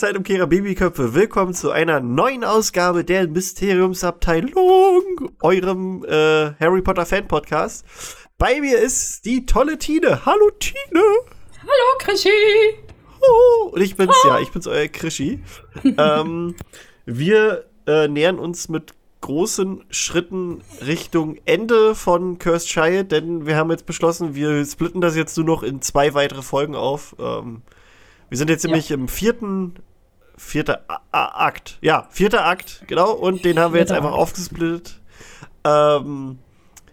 Zeitumkehrer Babyköpfe. Willkommen zu einer neuen Ausgabe der Mysteriumsabteilung, eurem äh, Harry Potter Fan Podcast. Bei mir ist die tolle Tine. Hallo, Tine. Hallo, Krischi. Oh, und ich bin's, oh. ja, ich bin's, euer Krischi. ähm, wir äh, nähern uns mit großen Schritten Richtung Ende von Cursed Child, denn wir haben jetzt beschlossen, wir splitten das jetzt nur noch in zwei weitere Folgen auf. Ähm, wir sind jetzt nämlich ja. im vierten, vierter Akt. Ja, vierter Akt, genau. Und den haben wir jetzt einfach aufgesplittet. Ähm,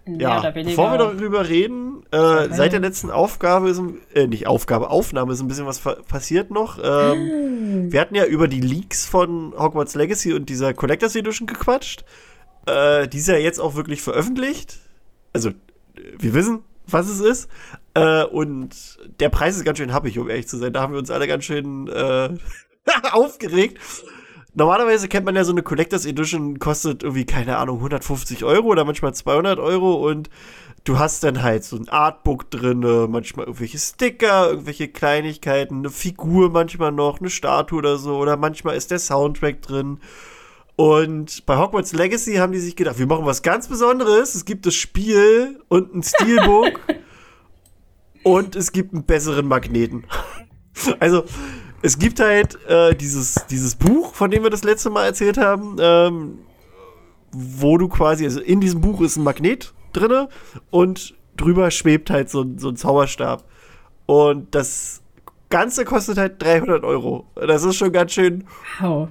ja, bevor wir darüber reden, äh, seit der letzten Aufgabe ist, äh, nicht Aufgabe, Aufnahme ist ein bisschen was passiert noch. Ähm, wir hatten ja über die Leaks von Hogwarts Legacy und dieser Collectors Edition gequatscht. Äh, die ist ja jetzt auch wirklich veröffentlicht. Also, wir wissen, was es ist. Äh, und der Preis ist ganz schön happig, um ehrlich zu sein. Da haben wir uns alle ganz schön äh, aufgeregt. Normalerweise kennt man ja so eine Collectors Edition, kostet irgendwie, keine Ahnung, 150 Euro oder manchmal 200 Euro und du hast dann halt so ein Artbook drin, manchmal irgendwelche Sticker, irgendwelche Kleinigkeiten, eine Figur manchmal noch, eine Statue oder so oder manchmal ist der Soundtrack drin. Und bei Hogwarts Legacy haben die sich gedacht, wir machen was ganz Besonderes. Es gibt das Spiel und ein Steelbook und es gibt einen besseren Magneten. also, es gibt halt äh, dieses, dieses Buch, von dem wir das letzte Mal erzählt haben, ähm, wo du quasi, also in diesem Buch ist ein Magnet drinne und drüber schwebt halt so, so ein Zauberstab. Und das Ganze kostet halt 300 Euro. Das ist schon ganz schön. Wow.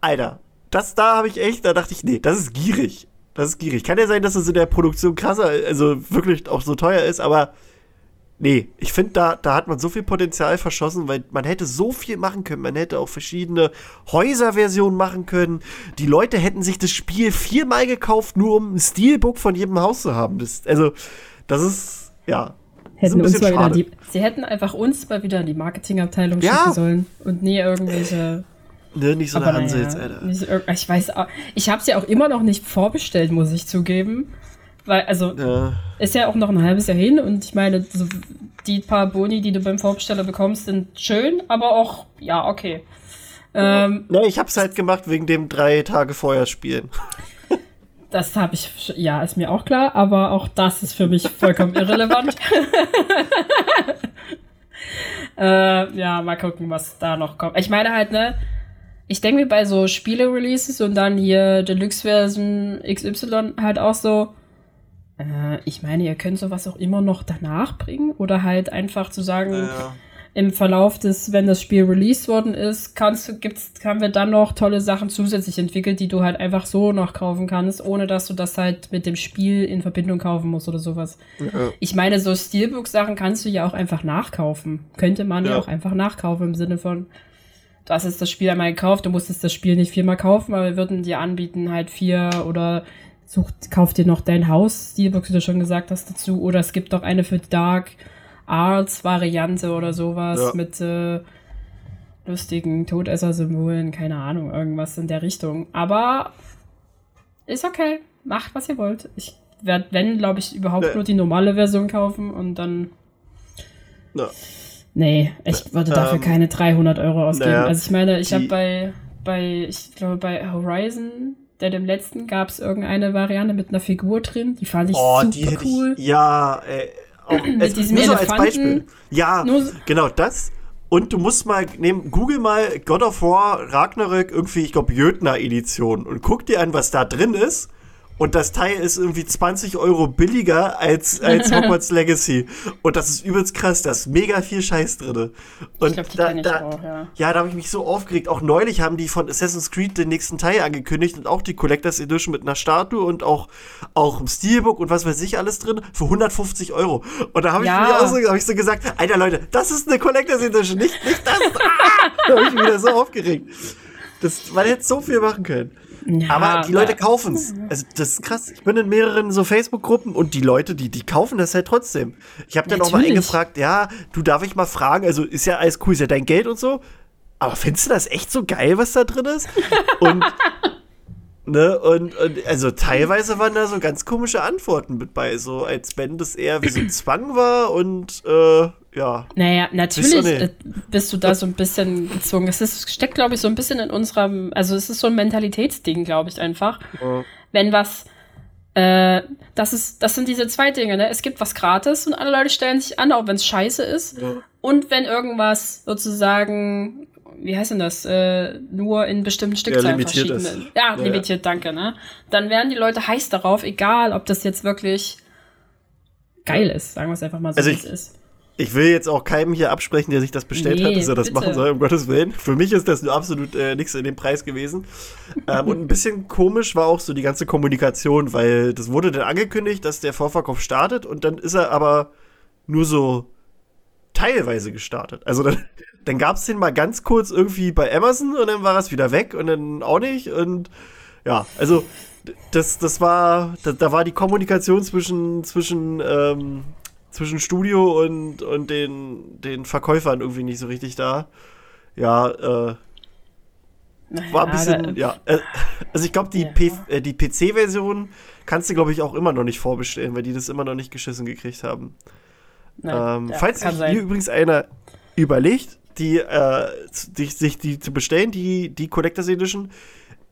Alter, das da habe ich echt, da dachte ich, nee, das ist gierig. Das ist gierig. Kann ja sein, dass es in der Produktion krasser, also wirklich auch so teuer ist, aber nee, ich finde, da, da hat man so viel Potenzial verschossen, weil man hätte so viel machen können. Man hätte auch verschiedene Häuserversionen machen können. Die Leute hätten sich das Spiel viermal gekauft, nur um ein Steelbook von jedem Haus zu haben. Das, also, das ist, ja. Hätten uns mal wieder die, sie hätten einfach uns mal wieder in die Marketingabteilung ja. schicken sollen und nie irgendwelche Ne, nicht so eine Ansitz, naja, Alter. Nicht, ich weiß auch, ich habe sie auch immer noch nicht vorbestellt, muss ich zugeben. Weil, also, ja. ist ja auch noch ein halbes Jahr hin und ich meine, die paar Boni, die du beim Vorbesteller bekommst, sind schön, aber auch, ja, okay. Ähm, ja, ich hab's halt gemacht wegen dem drei Tage vorher spielen. Das habe ich, ja, ist mir auch klar, aber auch das ist für mich vollkommen irrelevant. äh, ja, mal gucken, was da noch kommt. Ich meine halt, ne, ich denke mir bei so Spiele-Releases und dann hier Deluxe-Version XY halt auch so, äh, ich meine, ihr könnt sowas auch immer noch danach bringen oder halt einfach zu sagen, ja. im Verlauf des, wenn das Spiel released worden ist, kannst du, gibt's, haben wir dann noch tolle Sachen zusätzlich entwickelt, die du halt einfach so noch kaufen kannst, ohne dass du das halt mit dem Spiel in Verbindung kaufen musst oder sowas. Ja. Ich meine, so Steelbook-Sachen kannst du ja auch einfach nachkaufen. Könnte man ja. ja auch einfach nachkaufen im Sinne von, du hast jetzt das Spiel einmal gekauft, du musstest das Spiel nicht viermal kaufen, aber wir würden dir anbieten, halt vier oder such, kauf dir noch dein Haus, Steelbook, wie du schon gesagt hast, dazu. Oder es gibt auch eine für Dark Arts Variante oder sowas ja. mit äh, lustigen Todesser-Symbolen, keine Ahnung, irgendwas in der Richtung. Aber ist okay. Macht, was ihr wollt. Ich werde, wenn, glaube ich, überhaupt ja. nur die normale Version kaufen und dann. Ja. Nee, ich würde dafür ähm, keine 300 Euro ausgeben. Naja, also ich meine, ich habe bei, bei, ich glaube bei Horizon, der dem letzten, gab es irgendeine Variante mit einer Figur drin. Die fand ich oh, super cool. Ich, ja, äh, auch mit als, diesem nur so als Beispiel. Ja, genau das. Und du musst mal nehmen, google mal God of War Ragnarök irgendwie, ich glaube, Jötner Edition und guck dir an, was da drin ist und das Teil ist irgendwie 20 Euro billiger als, als Hogwarts Legacy. Und das ist übelst krass, da ist mega viel Scheiß drin. Und glaub, da, da, auch, ja. ja, da habe ich mich so aufgeregt. Auch neulich haben die von Assassin's Creed den nächsten Teil angekündigt und auch die Collectors Edition mit einer Statue und auch, auch im Steelbook und was weiß ich alles drin für 150 Euro. Und da habe ich ja. mir auch so, hab ich so gesagt, Alter Leute, das ist eine Collectors Edition, nicht, nicht das. Ah! da habe ich mich wieder so aufgeregt. Das, man hätte so viel machen können. Ja, aber die Leute kaufen es. Also das ist krass. Ich bin in mehreren so Facebook-Gruppen und die Leute, die, die kaufen das halt trotzdem. Ich habe dann auch mal eingefragt, ja, du darf ich mal fragen, also ist ja alles cool, ist ja dein Geld und so. Aber findest du das echt so geil, was da drin ist? Und Ne, und, und, also teilweise waren da so ganz komische Antworten mit bei, so als wenn das eher wie so ein Zwang war und äh, ja. Naja, natürlich äh, bist du da so ein bisschen gezwungen. Es ist, steckt, glaube ich, so ein bisschen in unserem, also es ist so ein Mentalitätsding, glaube ich, einfach. Ja. Wenn was, äh, das ist, das sind diese zwei Dinge, ne? Es gibt was gratis und alle Leute stellen sich an, auch wenn es scheiße ist. Ja. Und wenn irgendwas sozusagen wie heißt denn das, äh, nur in bestimmten Stückzahlen ja, verschiedene. Ja, ja, limitiert, danke, ne? Dann werden die Leute heiß darauf, egal ob das jetzt wirklich geil ist, sagen wir es einfach mal so, also es ist. Ich will jetzt auch keinem hier absprechen, der sich das bestellt nee, hat, dass er das bitte. machen soll, um Gottes Willen. Für mich ist das nur absolut äh, nichts in dem Preis gewesen. ähm, und ein bisschen komisch war auch so die ganze Kommunikation, weil das wurde dann angekündigt, dass der Vorverkauf startet und dann ist er aber nur so teilweise gestartet. Also dann, dann gab es den mal ganz kurz irgendwie bei Amazon und dann war es wieder weg und dann auch nicht. Und ja, also das, das war, da, da war die Kommunikation zwischen, zwischen, ähm, zwischen Studio und, und den, den Verkäufern irgendwie nicht so richtig da. Ja, äh, war ein bisschen, ja. Äh, also ich glaube, die, ja. äh, die PC-Version kannst du, glaube ich, auch immer noch nicht vorbestellen, weil die das immer noch nicht geschissen gekriegt haben. Nein, ähm, falls sich hier übrigens einer überlegt, die, äh, die, sich die zu bestellen, die, die Collectors Edition,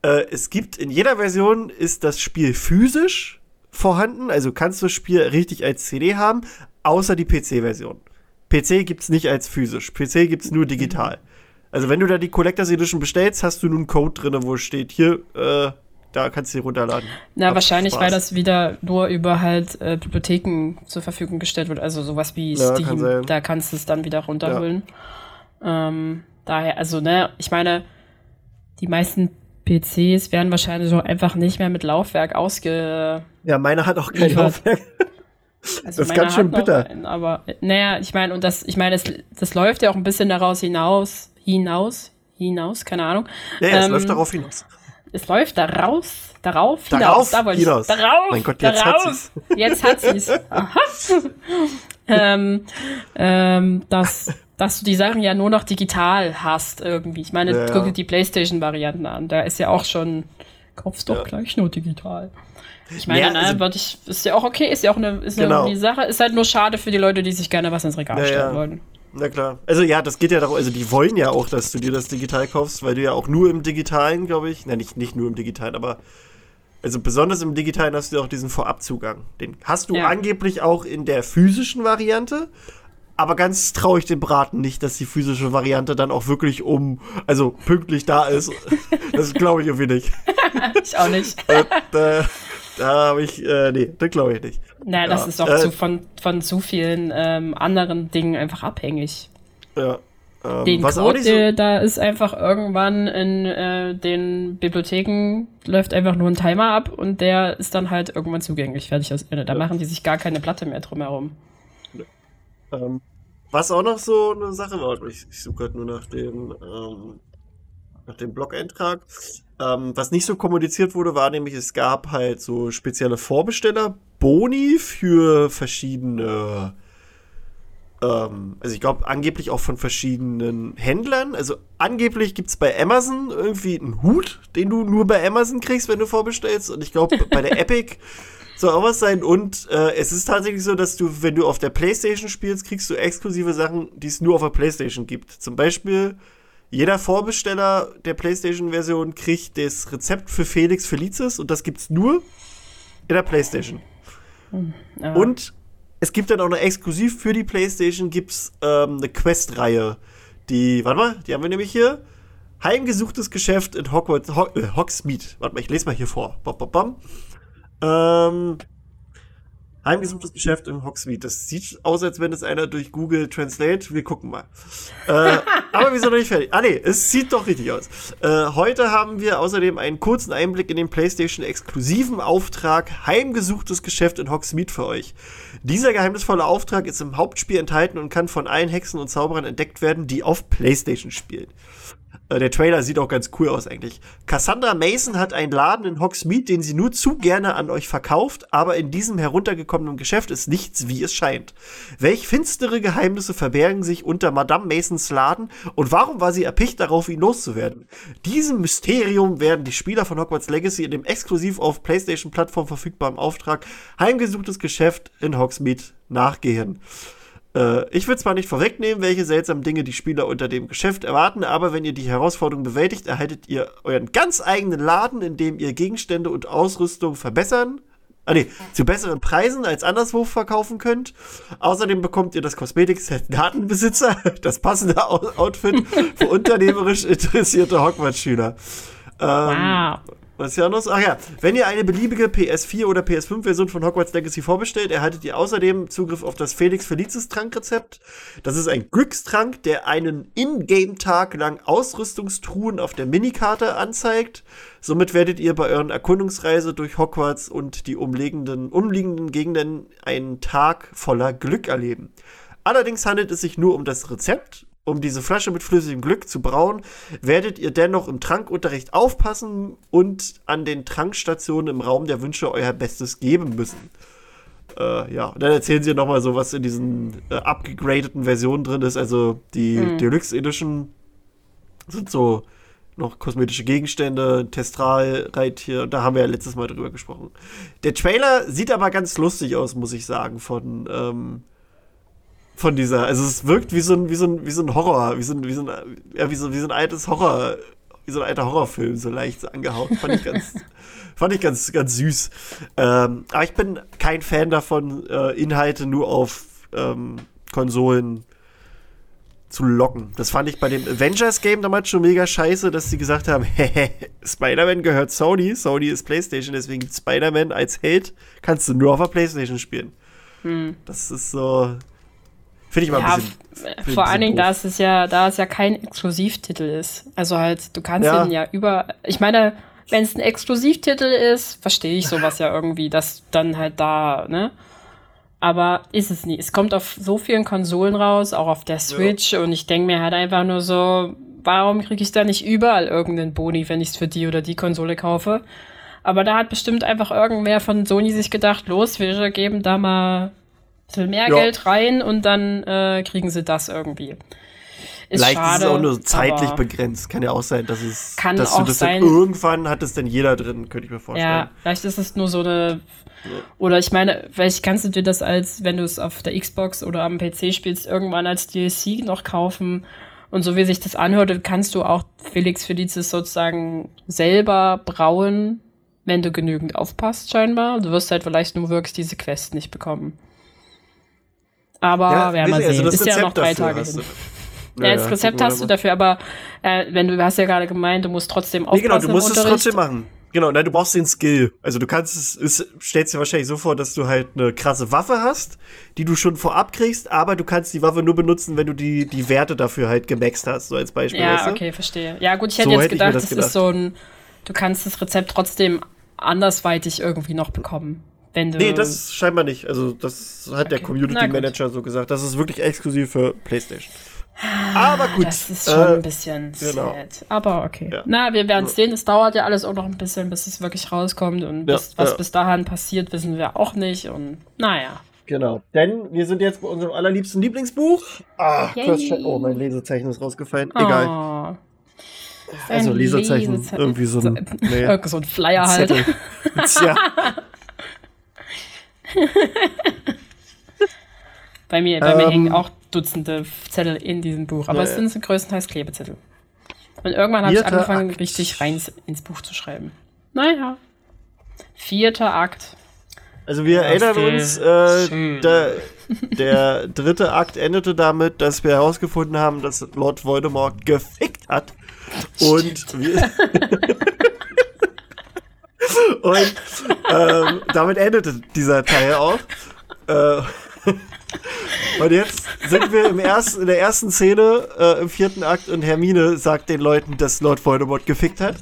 äh, es gibt in jeder Version ist das Spiel physisch vorhanden, also kannst du das Spiel richtig als CD haben, außer die PC-Version. PC gibt es nicht als physisch, PC gibt es nur digital. Also wenn du da die Collectors Edition bestellst, hast du nun einen Code drin, wo steht, hier, äh, da kannst du sie runterladen. Na, Hab wahrscheinlich, Spaß. weil das wieder nur über halt äh, Bibliotheken zur Verfügung gestellt wird. Also sowas wie ja, Steam, kann da kannst du es dann wieder runterholen. Ja. Ähm, daher, also, ne, ich meine, die meisten PCs werden wahrscheinlich so einfach nicht mehr mit Laufwerk ausge. Ja, meine hat auch kein Laufwerk. Also das ist ganz schön bitter. Einen, aber, naja, ich meine, und das, ich meine, das, das läuft ja auch ein bisschen daraus hinaus, hinaus, hinaus, keine Ahnung. Ja, ja ähm, es läuft darauf hinaus es läuft daraus, darauf, darauf hinaus. Da wollte hinaus. ich. Darauf, mein Gott, jetzt darauf. hat sie's. Jetzt hat sie's. Aha. ähm, ähm, dass, dass du die Sachen ja nur noch digital hast irgendwie. Ich meine, ja, guck dir die Playstation-Varianten an. Da ist ja auch schon, kaufst doch ja. gleich nur digital. Ich meine, ja, also, ne, ich, ist ja auch okay, ist ja auch eine, ist genau. eine Sache, ist halt nur schade für die Leute, die sich gerne was ins Regal stellen wollen. Na klar. Also ja, das geht ja darum, also die wollen ja auch, dass du dir das digital kaufst, weil du ja auch nur im Digitalen, glaube ich, na nicht, nicht nur im Digitalen, aber also besonders im Digitalen hast du auch diesen Vorabzugang. Den hast du ja. angeblich auch in der physischen Variante, aber ganz traue ich dem Braten nicht, dass die physische Variante dann auch wirklich um, also pünktlich da ist. das glaube ich irgendwie nicht. ich auch nicht. Und, äh, da habe ich, äh, nee, das glaube ich nicht. Naja, das ist auch äh, zu, von, von zu vielen ähm, anderen Dingen einfach abhängig. Ja. Ähm, den was Code, so da ist einfach irgendwann in äh, den Bibliotheken läuft einfach nur ein Timer ab und der ist dann halt irgendwann zugänglich. Fertig aus Ende. Da ja. machen die sich gar keine Platte mehr drumherum. Ähm, was auch noch so eine Sache war, ich, ich suche gerade nur nach dem, ähm, nach dem Blog-Eintrag. Ähm, was nicht so kommuniziert wurde, war nämlich, es gab halt so spezielle Vorbesteller, Boni für verschiedene, ähm, also ich glaube angeblich auch von verschiedenen Händlern. Also angeblich gibt es bei Amazon irgendwie einen Hut, den du nur bei Amazon kriegst, wenn du vorbestellst. Und ich glaube, bei der Epic soll auch was sein. Und äh, es ist tatsächlich so, dass du, wenn du auf der PlayStation spielst, kriegst du exklusive Sachen, die es nur auf der PlayStation gibt. Zum Beispiel jeder Vorbesteller der PlayStation-Version kriegt das Rezept für Felix Felicis und das gibt's nur in der PlayStation. Hm, und es gibt dann auch noch exklusiv für die PlayStation gibt's ähm, eine Quest-Reihe. Die, warte mal, die haben wir nämlich hier. Heimgesuchtes Geschäft in Hogwarts, Ho äh, Hogsmeade. Warte mal, ich lese mal hier vor. Bom, bom, bom. Ähm, Heimgesuchtes Geschäft im Hogsmeade. Das sieht aus, als wenn es einer durch Google Translate. Wir gucken mal. äh, aber wir sind noch nicht fertig. Ah nee, es sieht doch richtig aus. Äh, heute haben wir außerdem einen kurzen Einblick in den PlayStation exklusiven Auftrag Heimgesuchtes Geschäft in Hogsmeade für euch. Dieser geheimnisvolle Auftrag ist im Hauptspiel enthalten und kann von allen Hexen und Zauberern entdeckt werden, die auf PlayStation spielen. Äh, der Trailer sieht auch ganz cool aus eigentlich. Cassandra Mason hat einen Laden in Hogsmeade, den sie nur zu gerne an euch verkauft, aber in diesem heruntergekommenen Geschäft ist nichts, wie es scheint. Welch finstere Geheimnisse verbergen sich unter Madame Masons Laden und warum war sie erpicht darauf, ihn loszuwerden? Diesem Mysterium werden die Spieler von Hogwarts Legacy in dem exklusiv auf PlayStation-Plattform verfügbaren Auftrag Heimgesuchtes Geschäft in Hogsmeade nachgehen. Äh, ich will zwar nicht vorwegnehmen, welche seltsamen Dinge die Spieler unter dem Geschäft erwarten, aber wenn ihr die Herausforderung bewältigt, erhaltet ihr euren ganz eigenen Laden, in dem ihr Gegenstände und Ausrüstung verbessern, ah nee, zu besseren Preisen als anderswo verkaufen könnt. Außerdem bekommt ihr das Kosmetikset Datenbesitzer, das passende Outfit für unternehmerisch interessierte Hogwarts-Schüler. Ähm, wow. Was ja noch? Ach ja, wenn ihr eine beliebige PS4 oder PS5-Version von Hogwarts Legacy vorbestellt, erhaltet ihr außerdem Zugriff auf das Felix Felicis Trankrezept. Das ist ein Glückstrank, der einen In-Game-Tag lang Ausrüstungstruhen auf der Minikarte anzeigt. Somit werdet ihr bei euren Erkundungsreise durch Hogwarts und die umliegenden, umliegenden Gegenden einen Tag voller Glück erleben. Allerdings handelt es sich nur um das Rezept um diese Flasche mit flüssigem Glück zu brauen, werdet ihr dennoch im Trankunterricht aufpassen und an den Trankstationen im Raum der Wünsche euer Bestes geben müssen. Äh, ja, und dann erzählen sie nochmal so, was in diesen äh, abgegradeten Versionen drin ist. Also die mhm. Deluxe Edition sind so noch kosmetische Gegenstände, Testralreittier, da haben wir ja letztes Mal drüber gesprochen. Der Trailer sieht aber ganz lustig aus, muss ich sagen, von ähm, von dieser, also es wirkt wie so ein, wie so ein, wie so ein Horror, wie so ein, wie so ein, ja, wie so, wie so ein altes Horror, wie so ein alter Horrorfilm, so leicht angehaucht. Fand ich ganz, fand ich ganz, ganz süß. Ähm, aber ich bin kein Fan davon, äh, Inhalte nur auf ähm, Konsolen zu locken. Das fand ich bei dem Avengers-Game damals schon mega scheiße, dass sie gesagt haben, Spider-Man gehört Sony, Sony ist PlayStation, deswegen Spider-Man als Held kannst du nur auf der PlayStation spielen. Hm. Das ist so, Finde ich mal ja, ein bisschen. Vor allen Dingen, da es ja, da es ja kein Exklusivtitel ist. Also halt, du kannst ja. den ja über. Ich meine, wenn es ein Exklusivtitel ist, verstehe ich sowas ja irgendwie, dass dann halt da, ne? Aber ist es nie. Es kommt auf so vielen Konsolen raus, auch auf der Switch, ja. und ich denke mir halt einfach nur so, warum kriege ich da nicht überall irgendeinen Boni, wenn ich es für die oder die Konsole kaufe? Aber da hat bestimmt einfach irgendwer von Sony sich gedacht, los, wir geben da mal bisschen mehr ja. Geld rein und dann äh, kriegen sie das irgendwie. Ist Vielleicht schade, ist es auch nur zeitlich begrenzt. Kann ja auch sein, dass es kann dass auch du das sein. Dann irgendwann hat es dann jeder drin, könnte ich mir vorstellen. Ja, vielleicht ist es nur so eine. Oder ich meine, vielleicht kannst du dir das als, wenn du es auf der Xbox oder am PC spielst, irgendwann als DLC noch kaufen. Und so wie sich das anhört, kannst du auch Felix Felicis sozusagen selber brauen, wenn du genügend aufpasst, scheinbar. Du wirst halt vielleicht nur wirklich diese Quest nicht bekommen. Aber ja, werden wir also sehen. Also ist ja noch drei Tage hin. Ja, das Rezept hast du dafür, aber äh, wenn du, hast ja gerade gemeint, du musst trotzdem aufpassen. Nee, genau, du musst es trotzdem machen. Genau, nein, du brauchst den Skill. Also du kannst es, es stellst dir wahrscheinlich so vor, dass du halt eine krasse Waffe hast, die du schon vorab kriegst, aber du kannst die Waffe nur benutzen, wenn du die, die Werte dafür halt gemaxt hast, so als Beispiel. Ja, weißt du? okay, verstehe. Ja, gut, ich hätte so jetzt hätte gedacht, das, das ist so ein, du kannst das Rezept trotzdem andersweitig irgendwie noch bekommen. Wenn du nee, das scheinbar nicht. Also, das hat okay. der Community Manager so gesagt. Das ist wirklich exklusiv für PlayStation. Aber gut. Das ist schon äh, ein bisschen genau. sad. Aber okay. Ja. Na, wir werden es sehen. Es dauert ja alles auch noch ein bisschen, bis es wirklich rauskommt. Und bis, ja, was ja. bis dahin passiert, wissen wir auch nicht. Und naja. Genau. Denn wir sind jetzt bei unserem allerliebsten Lieblingsbuch. Ah, oh, mein Lesezeichen ist rausgefallen. Oh. Egal. Also Lesezeichen, Lesezeichen, irgendwie so ein, nee, so ein Flyer halt. ja. bei mir, bei ähm, mir hängen auch Dutzende Zettel in diesem Buch, aber es sind größtenteils Klebezettel. Und irgendwann habe ich angefangen, Akt. richtig rein ins Buch zu schreiben. Naja. Vierter Akt. Also wir erinnern uns, äh, der, der dritte Akt endete damit, dass wir herausgefunden haben, dass Lord Voldemort gefickt hat. Und wir Und ähm, damit endete dieser Teil auch. Äh, und jetzt sind wir im ersten, in der ersten Szene äh, im vierten Akt und Hermine sagt den Leuten, dass Lord Voldemort gefickt hat.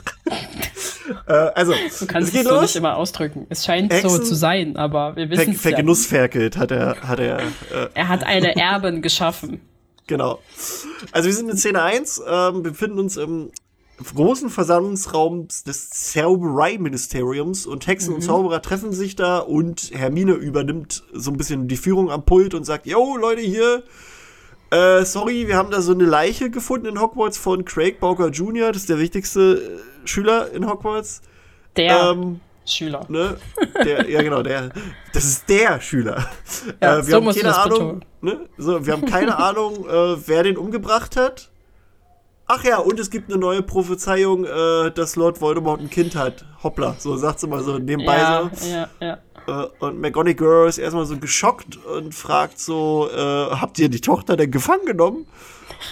äh, also, du kannst es, es so los. nicht immer ausdrücken. Es scheint Hexen, so zu sein, aber wir wissen es Ver Vergenussferkelt hat er. Hat er, äh, er hat eine Erbin geschaffen. Genau. Also wir sind in Szene 1, ähm, befinden uns im großen Versammlungsraum des Zauberei-Ministeriums und Hexen und Zauberer treffen sich da und Hermine übernimmt so ein bisschen die Führung am Pult und sagt, yo, Leute, hier, äh, sorry, wir haben da so eine Leiche gefunden in Hogwarts von Craig Bowker Jr., das ist der wichtigste äh, Schüler in Hogwarts. Der Ähm, Schüler. ne? Der, ja, genau, der, das ist der Schüler. Ja, äh, wir so haben keine Ahnung, ne? so, wir haben keine Ahnung, äh, wer den umgebracht hat. Ach ja, und es gibt eine neue Prophezeiung, äh, dass Lord Voldemort ein Kind hat. Hoppla, so sagt sie mal so nebenbei Ja, so. ja, ja. Äh, und McGonagall ist erstmal so geschockt und fragt so, äh, habt ihr die Tochter denn gefangen genommen?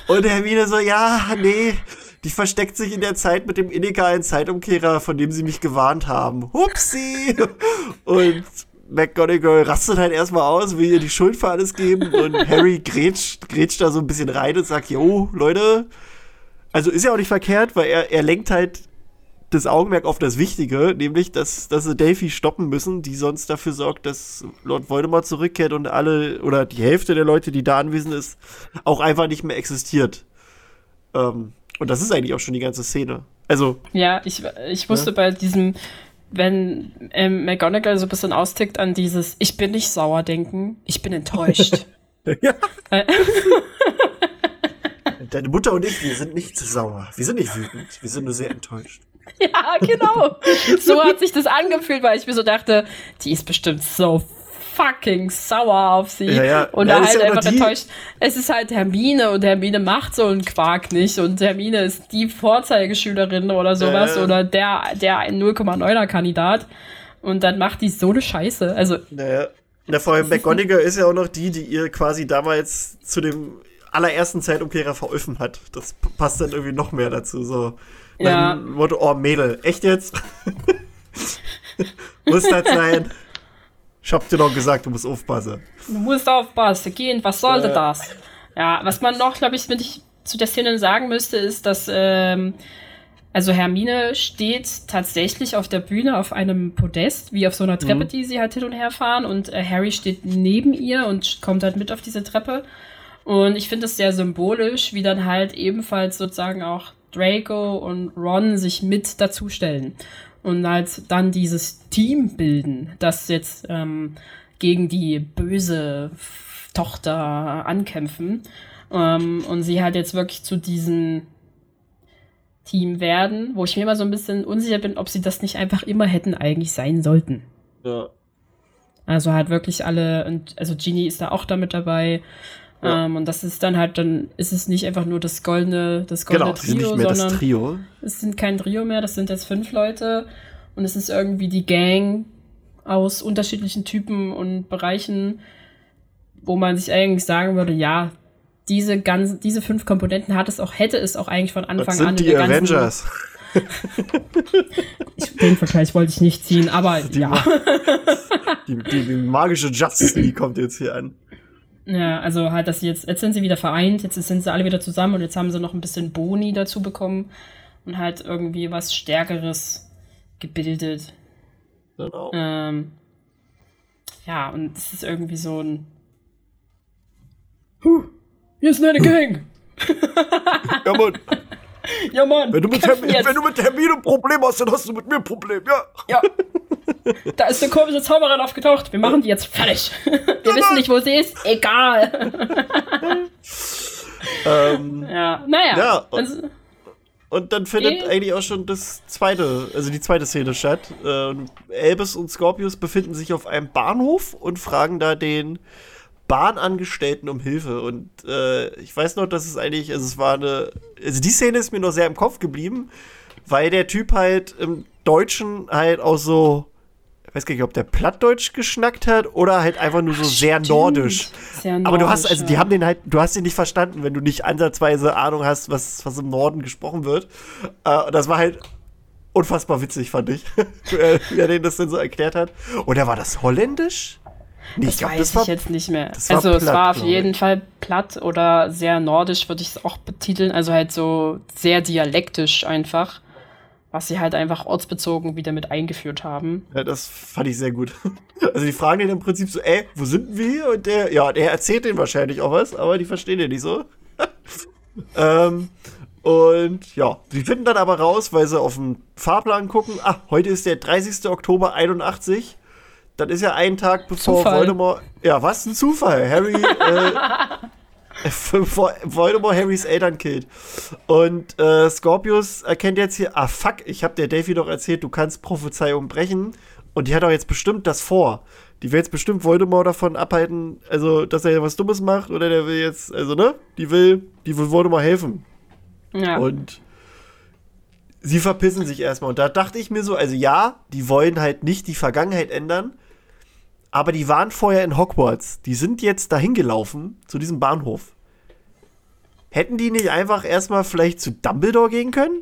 Und Hermine so, ja, nee, die versteckt sich in der Zeit mit dem illegalen Zeitumkehrer, von dem sie mich gewarnt haben. Hupsi! Und McGonagall rastet halt erstmal aus, will ihr die Schuld für alles geben und Harry grätscht, grätscht da so ein bisschen rein und sagt, jo, Leute, also ist ja auch nicht verkehrt, weil er, er lenkt halt das Augenmerk auf das Wichtige, nämlich, dass, dass sie Delphi stoppen müssen, die sonst dafür sorgt, dass Lord Voldemort zurückkehrt und alle oder die Hälfte der Leute, die da anwesend ist, auch einfach nicht mehr existiert. Ähm, und das ist eigentlich auch schon die ganze Szene. Also, Ja, ich, ich musste bei diesem, wenn ähm, McGonagall so ein bisschen austickt an dieses Ich bin nicht sauer denken, ich bin enttäuscht. ja. Äh. Deine Mutter und ich, wir sind nicht sauer. Wir sind nicht wütend. Wir sind nur sehr enttäuscht. ja, genau. So hat sich das angefühlt, weil ich mir so dachte, die ist bestimmt so fucking sauer auf sie. Ja, ja. Und Ja, da halt einfach enttäuscht. Es ist halt Hermine und Hermine macht so einen Quark nicht und Hermine ist die Vorzeigeschülerin oder sowas ja. oder der, der ein 0,9er Kandidat. Und dann macht die so eine Scheiße. Also, Naja. Na, vor allem McGonagall ist ja auch noch die, die ihr quasi damals zu dem allerersten Zeitumkehrer verholfen hat. Das passt dann irgendwie noch mehr dazu. So. Ja. Motto, oh Mädel, echt jetzt? Muss das sein? Ich hab dir doch gesagt, du musst aufpassen. Du musst aufpassen, gehen, was sollte Ja. das? Ja, was man noch, glaube ich, wenn ich zu der Szene sagen müsste, ist, dass ähm, also Hermine steht tatsächlich auf der Bühne auf einem Podest, wie auf so einer Treppe, die sie halt hin und her fahren, und äh, Harry steht neben ihr und kommt halt mit auf diese Treppe. Und ich finde es sehr symbolisch, wie dann halt ebenfalls sozusagen auch Draco und Ron sich mit dazustellen und halt dann dieses Team bilden, das jetzt ähm, gegen die böse Tochter ankämpfen. Ähm, und sie halt jetzt wirklich zu diesem Team werden, wo ich mir immer so ein bisschen unsicher bin, ob sie das nicht einfach immer hätten eigentlich sein sollten. Ja. Also halt wirklich alle, und also Genie ist da auch damit dabei. Ja. Ähm, und das ist dann halt, dann ist es nicht einfach nur das goldene, das goldene Genau, sie sind Trio, nicht mehr das sondern Trio. es sind kein Trio mehr, das sind jetzt fünf Leute. Und es ist irgendwie die Gang aus unterschiedlichen Typen und Bereichen, wo man sich eigentlich sagen würde, ja, diese ganzen, diese fünf Komponenten hat es auch, hätte es auch eigentlich von Anfang Das an. sind in die Avengers. Ich, den Vergleich wollte ich nicht ziehen, aber ja. Die, die, die magische Justice League kommt jetzt hier an. Ja, also halt, dass sie jetzt, jetzt sind sie wieder vereint, jetzt sind sie alle wieder zusammen und jetzt haben sie noch ein bisschen Boni dazu bekommen und halt irgendwie was Stärkeres gebildet. Genau. Ähm, ja, und es ist irgendwie so ein. Huh, hier ist eine Gang! Ja, Mann, Ja, Mann! wenn du, mit jetzt. wenn du mit Hermine ein Problem hast, dann hast du mit mir ein Problem, ja. Ja. Da ist eine komische Zauberin aufgetaucht. Wir machen die jetzt fertig. Wir wissen nicht, wo sie ist. Egal. Ähm, Ja, naja. Ja, und- also, Und dann findet Eh. eigentlich auch schon das zweite, also die zweite Szene statt. Ähm, Elbes und Scorpius befinden sich auf einem Bahnhof und fragen da den Bahnangestellten um Hilfe. Und äh, ich weiß noch, dass es eigentlich, also es war eine, also die Szene ist mir noch sehr im Kopf geblieben, weil der Typ halt im Deutschen halt auch so, ich weiß gar nicht, ob der Plattdeutsch geschnackt hat oder halt einfach nur so sehr Stimmt. nordisch. Sehr Aber du hast, nordisch, also die haben den halt, du hast ihn nicht verstanden, wenn du nicht ansatzweise Ahnung hast, was, was im Norden gesprochen wird. Äh, das war halt unfassbar witzig, fand ich, wie er denen das denn so erklärt hat. Oder war das holländisch? Nee, Das weiß ich jetzt nicht mehr. das war Also es platt, war auf glaub jeden ich. Fall platt oder sehr nordisch, würde ich es auch betiteln. Also halt so sehr dialektisch einfach. Was sie halt einfach ortsbezogen wieder mit eingeführt haben. Ja, das fand ich sehr gut. Also die fragen den im Prinzip so, ey, wo sind wir? Und der, ja, der erzählt denen wahrscheinlich auch was, aber die verstehen den nicht so. ähm, und ja, sie finden dann aber raus, weil sie auf den Fahrplan gucken. Ah, heute ist der 30. Oktober 81. Das ist ja ein Tag bevor Zufall. Voldemort. Ja, was ein Zufall. Harry. äh, bevor Voldemort Harrys Eltern killt. Und äh, Scorpius erkennt jetzt hier, ah fuck, ich hab der Davy doch erzählt, du kannst Prophezeiung brechen. Und die hat doch jetzt bestimmt das vor. Die will jetzt bestimmt Voldemort davon abhalten, also, dass er was Dummes macht, oder der will jetzt, also, ne? Die will, die will Voldemort helfen. Ja. Und sie verpissen sich erstmal. Und da dachte ich mir so, also ja, die wollen halt nicht die Vergangenheit ändern, aber die waren vorher in Hogwarts. Die sind jetzt dahin gelaufen, zu diesem Bahnhof. Hätten die nicht einfach erstmal vielleicht zu Dumbledore gehen können?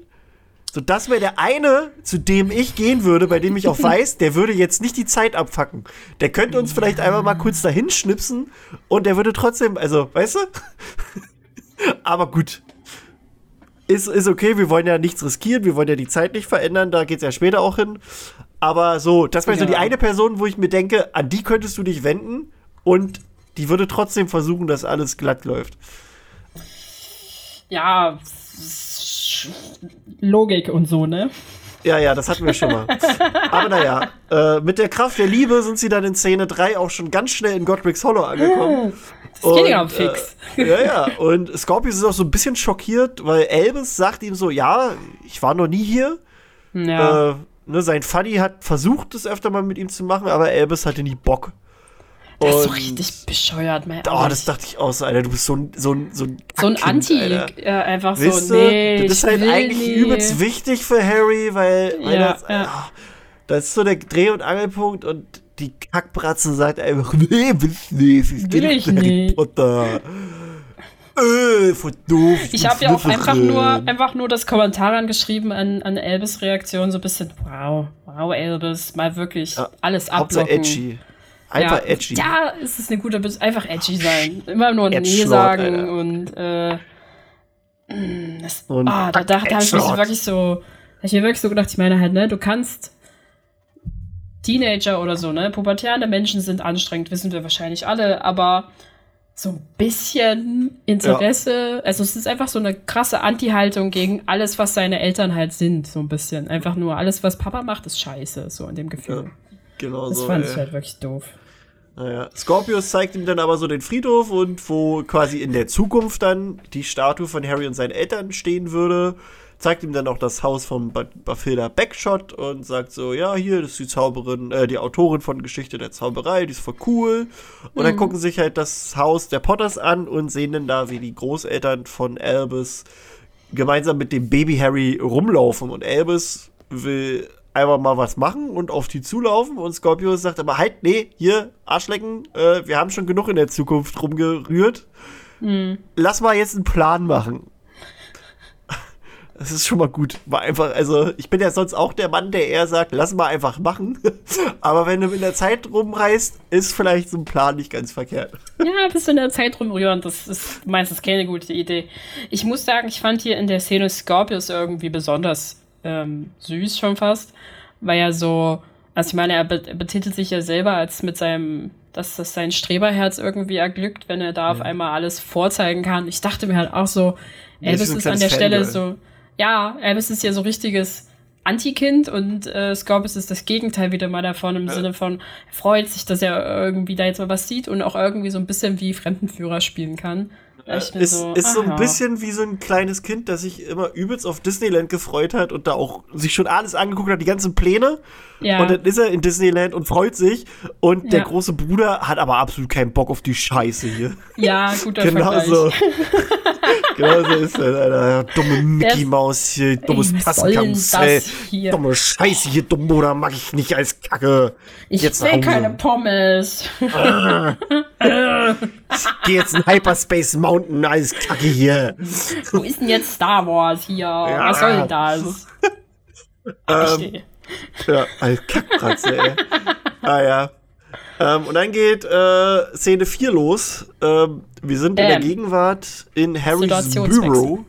So, das wäre der eine, zu dem ich gehen würde, bei dem ich auch weiß, der würde jetzt nicht die Zeit abfacken. Der könnte uns vielleicht einfach mal kurz dahin schnipsen und der würde trotzdem, also, weißt du? Aber gut, ist, ist okay, wir wollen ja nichts riskieren, wir wollen ja die Zeit nicht verändern, da geht's ja später auch hin. Aber so, das wäre so Ja. die eine Person, wo ich mir denke, an die könntest du dich wenden und die würde trotzdem versuchen, dass alles glatt läuft. ja, Logik und so, ne? Ja, ja, das hatten wir schon mal. Aber naja, äh, mit der Kraft der Liebe sind sie dann in Szene 3 auch schon ganz schnell in Godric's Hollow angekommen. Das geht ja Und, fix. Äh, ja, ja. Und Scorpius ist auch so ein bisschen schockiert, weil Elvis sagt ihm so, ja, ich war noch nie hier. Ja. Äh, ne, sein Fuddy hat versucht, das öfter mal mit ihm zu machen, aber Elvis hatte nie Bock. Das ist so richtig bescheuert, mein Oh, das dachte ich auch so, Alter, du bist so ein, so ein, so ein, So ein Anti, äh, einfach Wisst so, nee, das ist ich halt eigentlich nie. übelst wichtig für Harry, weil, weil Ja, das, ja. ah, das ist so der Dreh- und Angelpunkt und die Kackbratze sagt einfach, nee, willst nicht, ich Will ich nicht. Potter. Äh, voll doof. Ich bin habe ja auch einfach nur, einfach nur das Kommentar angeschrieben an, an Elbes Reaktion, so ein bisschen, wow, wow, Elbes, mal wirklich Ja, alles Hauptsache ablocken. edgy. Einfach ja. edgy. Ja, es ist eine gute Bes einfach edgy sein. Immer nur Nee Edgelord, sagen Alter. und äh, mm, das, Und ah, da, da, da habe ich mich wirklich so, hab ich mir wirklich so gedacht, ich meine halt, ne, du kannst Teenager oder so, ne, pubertärende Menschen sind anstrengend, wissen wir wahrscheinlich alle, aber so ein bisschen Interesse, also es ist einfach so eine krasse Anti-Haltung gegen alles, was seine Eltern halt sind, so ein bisschen. Einfach nur alles, was Papa macht, ist scheiße, so in dem Gefühl. Ja, Genau das so. fand ey. ich halt wirklich doof. Naja, Scorpius zeigt ihm dann aber so den Friedhof und wo quasi in der Zukunft dann die Statue von Harry und seinen Eltern stehen würde. Zeigt ihm dann auch das Haus von Ba- Bafilda Backshot und sagt so, ja, hier, das ist die Zauberin, äh, die Autorin von Geschichte der Zauberei, die ist voll cool. Und dann gucken sich halt das Haus der Potters an und sehen dann da, wie die Großeltern von Albus gemeinsam mit dem Baby Harry rumlaufen. Und Albus will einfach mal was machen und auf die zulaufen. Und Scorpius sagt aber halt, nee, hier, Arschlecken, äh, wir haben schon genug in der Zukunft rumgerührt. Lass mal jetzt einen Plan machen. Das ist schon mal gut. War einfach, also ich bin ja sonst auch der Mann, der eher sagt, lass mal einfach machen. Aber wenn du in der Zeit rumreist, ist vielleicht so ein Plan nicht ganz verkehrt. Ja, ein bisschen in der Zeit rumrühren, das ist meistens keine gute Idee. Ich muss sagen, ich fand hier in der Szene Scorpius irgendwie besonders ähm, süß schon fast, weil er so, also ich meine, er be- betitelt sich ja selber als mit seinem, dass das sein Streberherz irgendwie erglückt, wenn er da auf einmal alles vorzeigen kann. Ich dachte mir halt auch so, Ja, ist Elvis ein ist an der Stelle so, ja, Elvis ist ja so richtiges Anti-Kind und äh, Scorpius ist das Gegenteil wieder mal davon im Sinne von, er freut sich, dass er irgendwie da jetzt mal was sieht und auch irgendwie so ein bisschen wie Fremdenführer spielen kann. Ich mir Ist, ist so ein bisschen wie so ein kleines Kind, das sich immer übelst auf Disneyland gefreut hat und da auch sich schon alles angeguckt hat, die ganzen Pläne. Ja, Und dann ist er in Disneyland und freut sich. Und der Ja. große Bruder hat aber absolut keinen Bock auf die Scheiße hier. ja, guter Genau Vergleich. so. genau so ist er, Alter. Dumme Mickey Der- Maus hier, dummes hier? Dumme Scheiße hier, Dummboda mag ich nicht als Kacke. Ich Jetzt will keine Pommes. Geh jetzt in Hyperspace Mountain, alles Kacke hier. Wo ist denn jetzt Star Wars hier? Was soll denn das? Ähm, Ich- Ja, als Kackbratze, ey. ah ja. Ähm, und dann geht äh, Szene 4 los. Ähm, wir sind in der Ähm. Gegenwart in Harrys. Büro.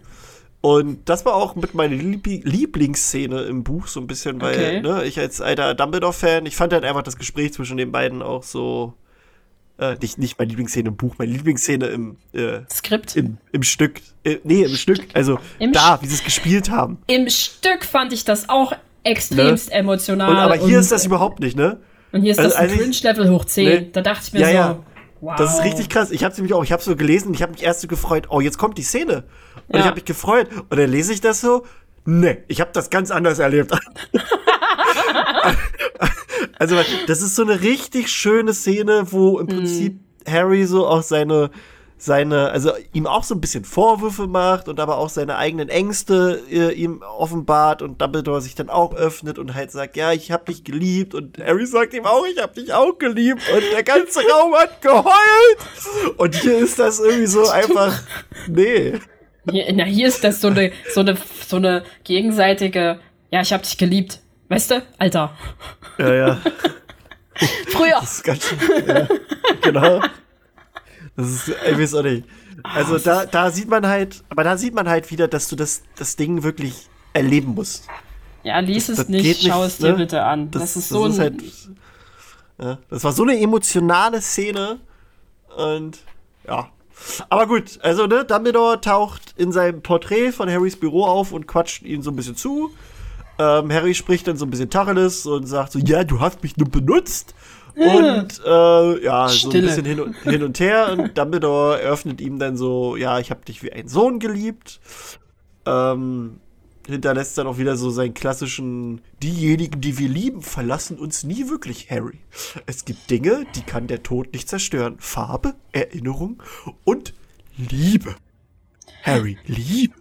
Und das war auch mit meiner Liebli Lieblingsszene im Buch so ein bisschen, weil Okay. ne, ich als alter Dumbledore-Fan, ich fand halt einfach das Gespräch zwischen den beiden auch so Äh, nicht, nicht meine Lieblingsszene im Buch, meine Lieblingsszene im äh, Skript. Im, im Stück. Äh, nee, im Stück. Also Im da, wie sie es gespielt haben. Im Stück fand ich das auch extremst Ne? emotional. Und, aber hier und, ist das überhaupt nicht, ne? Und hier ist also das ein Cringe-Level hoch 10. Nee. Da dachte ich mir Ja, so, ja. wow. Das ist richtig krass. Ich habe nämlich auch, ich habe so gelesen, und ich habe mich erst so gefreut, oh, jetzt kommt die Szene. Und Ja. ich habe mich gefreut. Und dann lese ich das so. Nee, ich habe das ganz anders erlebt. also, das ist so eine richtig schöne Szene, wo im Prinzip Harry so auch seine, seine, also ihm auch so ein bisschen Vorwürfe macht und aber auch seine eigenen Ängste äh, ihm offenbart und Dumbledore sich dann auch öffnet und halt sagt, ja, ich hab dich geliebt und Harry sagt ihm auch, ich hab dich auch geliebt und der ganze Raum hat geheult und hier ist das irgendwie so einfach, nee. Hier, na, hier ist das so eine, so eine, so eine gegenseitige, ja, ich hab dich geliebt. Weißt du? Alter. Ja, ja. Früher. Das ist ganz schön. Ja, genau. Das ist, ich weiß auch nicht. Also da, da sieht man halt, aber da sieht man halt wieder, dass du das, das Ding wirklich erleben musst. Ja, lies es das nicht, schau nicht, es dir ne? bitte an. Das, ist so ein. halt, ja, das war so eine emotionale Szene und ja. Aber gut, also ne, Dumbledore taucht in seinem Porträt von Harrys Büro auf und quatscht ihn so ein bisschen zu. Ähm, Harry spricht dann so ein bisschen Tacheles und sagt so, ja, du hast mich nur benutzt. Und äh, ja, so ein Stille. bisschen hin und, hin und her. Und Dumbledore eröffnet ihm dann so, ja, ich habe dich wie ein Sohn geliebt. Ähm, hinterlässt dann auch wieder so seinen klassischen, diejenigen, die wir lieben, verlassen uns nie wirklich, Harry. Es gibt Dinge, die kann der Tod nicht zerstören. Farbe, Erinnerung und Liebe. Harry, Liebe.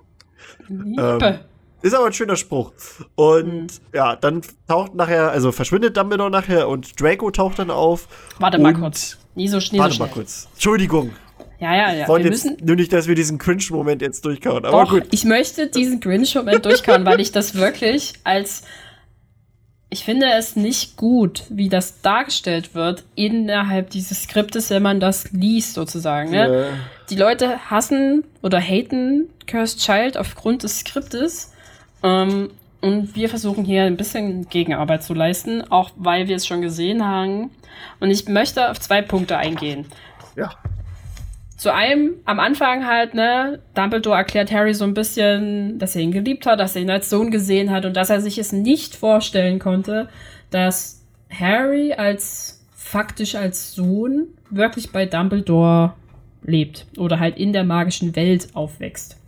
Liebe. Ähm, Ist aber ein schöner Spruch. Und ja, dann taucht nachher, also verschwindet Dumbledore nachher und Draco taucht dann auf. Warte mal kurz. Nie so, nie so Warte schnell. mal kurz. Entschuldigung. Ja, ja, ja. Ich wollte Wir jetzt müssen. nur nicht, dass wir diesen Cringe-Moment jetzt durchkauen. Aber Doch, gut. ich möchte diesen Grinch-Moment durchkauen, weil ich das wirklich als. Ich finde es nicht gut, wie das dargestellt wird innerhalb dieses Skriptes, wenn man das liest, sozusagen. Ne? Äh, Die Leute hassen oder haten Cursed Child aufgrund des Skriptes. Ähm, und wir versuchen hier ein bisschen Gegenarbeit zu leisten, auch weil wir es schon gesehen haben. Und ich möchte auf zwei Punkte eingehen. ja. Zu einem, am Anfang halt, ne, Dumbledore erklärt Harry so ein bisschen, dass er ihn geliebt hat, dass er ihn als Sohn gesehen hat und dass er sich es nicht vorstellen konnte, dass Harry als faktisch als Sohn wirklich bei Dumbledore lebt oder halt in der magischen Welt aufwächst.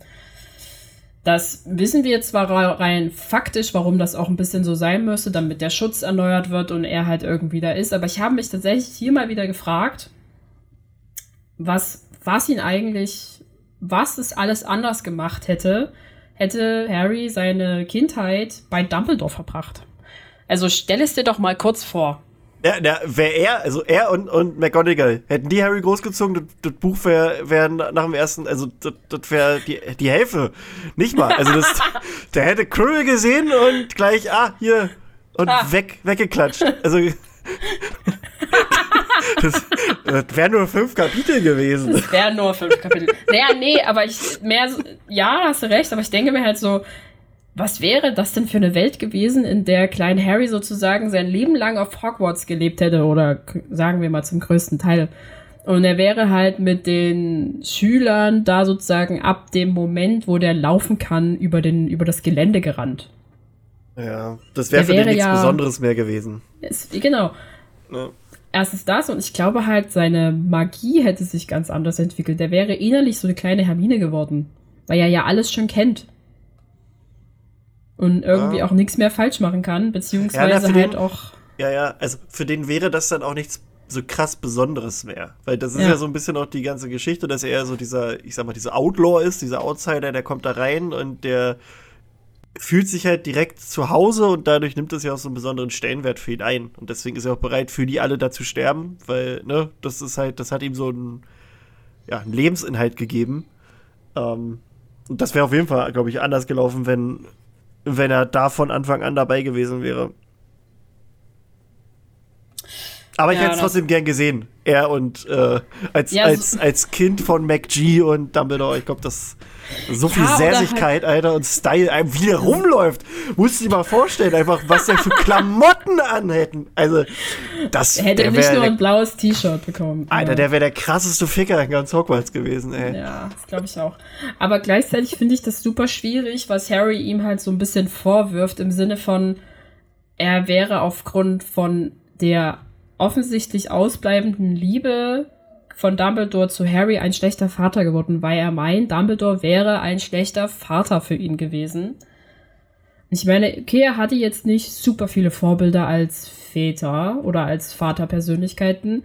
Das wissen wir zwar rein faktisch, warum das auch ein bisschen so sein müsste, damit der Schutz erneuert wird und er halt irgendwie da ist, aber ich habe mich tatsächlich hier mal wieder gefragt, was, was ihn eigentlich, was es alles anders gemacht hätte, hätte Harry seine Kindheit bei Dumbledore verbracht. Also stell es dir doch mal kurz vor. Ja, ja, wäre er, also er und, und McGonagall, hätten die Harry großgezogen, das, das Buch wäre wär nach dem ersten, also das, das wäre die, die Hälfte. Nicht mal. Also das, der hätte Quirrell gesehen und gleich, ah, hier, und Ah. weg, weggeklatscht. Also das, das wären nur fünf Kapitel gewesen. Es wären nur fünf Kapitel. Naja, nee, aber ich mehr, ja, hast du recht, aber ich denke mir halt so, was wäre das denn für eine Welt gewesen, in der klein Harry sozusagen sein Leben lang auf Hogwarts gelebt hätte oder sagen wir mal zum größten Teil. Und er wäre halt mit den Schülern da sozusagen ab dem Moment, wo der laufen kann, über, den, über das Gelände gerannt. Ja, das wäre Der für den wäre nichts ja- Besonderes mehr gewesen. Es, genau. Ja. Erstens das und ich glaube halt, seine Magie hätte sich ganz anders entwickelt. Der wäre innerlich so eine kleine Hermine geworden, weil er ja alles schon kennt. Und irgendwie Ja. auch nichts mehr falsch machen kann, beziehungsweise Ja, halt den- auch. Ja, ja, also für den wäre das dann auch nichts so krass Besonderes mehr. Weil das ist Ja. ja, so ein bisschen auch die ganze Geschichte, dass er so dieser, ich sag mal, dieser Outlaw ist, dieser Outsider, der kommt da rein und der fühlt sich halt direkt zu Hause und dadurch nimmt das ja auch so einen besonderen Stellenwert für ihn ein. Und deswegen ist er auch bereit, für die alle da zu sterben, weil, ne, das ist halt, das hat ihm so einen, ja, einen Lebensinhalt gegeben. Ähm, und das wäre auf jeden Fall, glaube ich, anders gelaufen, wenn, wenn er da von Anfang an dabei gewesen wäre. Aber ich Ja, hätte es trotzdem gern gesehen. Er und äh, als, Ja, als, als Kind von McG und Dumbledore. Ich glaube, das so viel Ja, oder halt Alter, und Style, einem wie der rumläuft. Musst du dir mal vorstellen, einfach, was der für Klamotten anhätten. Also, das Er hätte der nicht nur ein blaues T-Shirt bekommen. Alter, der wäre der krasseste Ficker in ganz Hogwarts gewesen, ey. Ja, das glaube ich auch. Aber gleichzeitig finde ich das super schwierig, was Harry ihm halt so ein bisschen vorwirft, im Sinne von, er wäre aufgrund von der offensichtlich ausbleibenden Liebe von Dumbledore zu Harry ein schlechter Vater geworden, weil er meint, Dumbledore wäre ein schlechter Vater für ihn gewesen. Ich meine, okay, er hatte jetzt nicht super viele Vorbilder als Väter oder als Vaterpersönlichkeiten,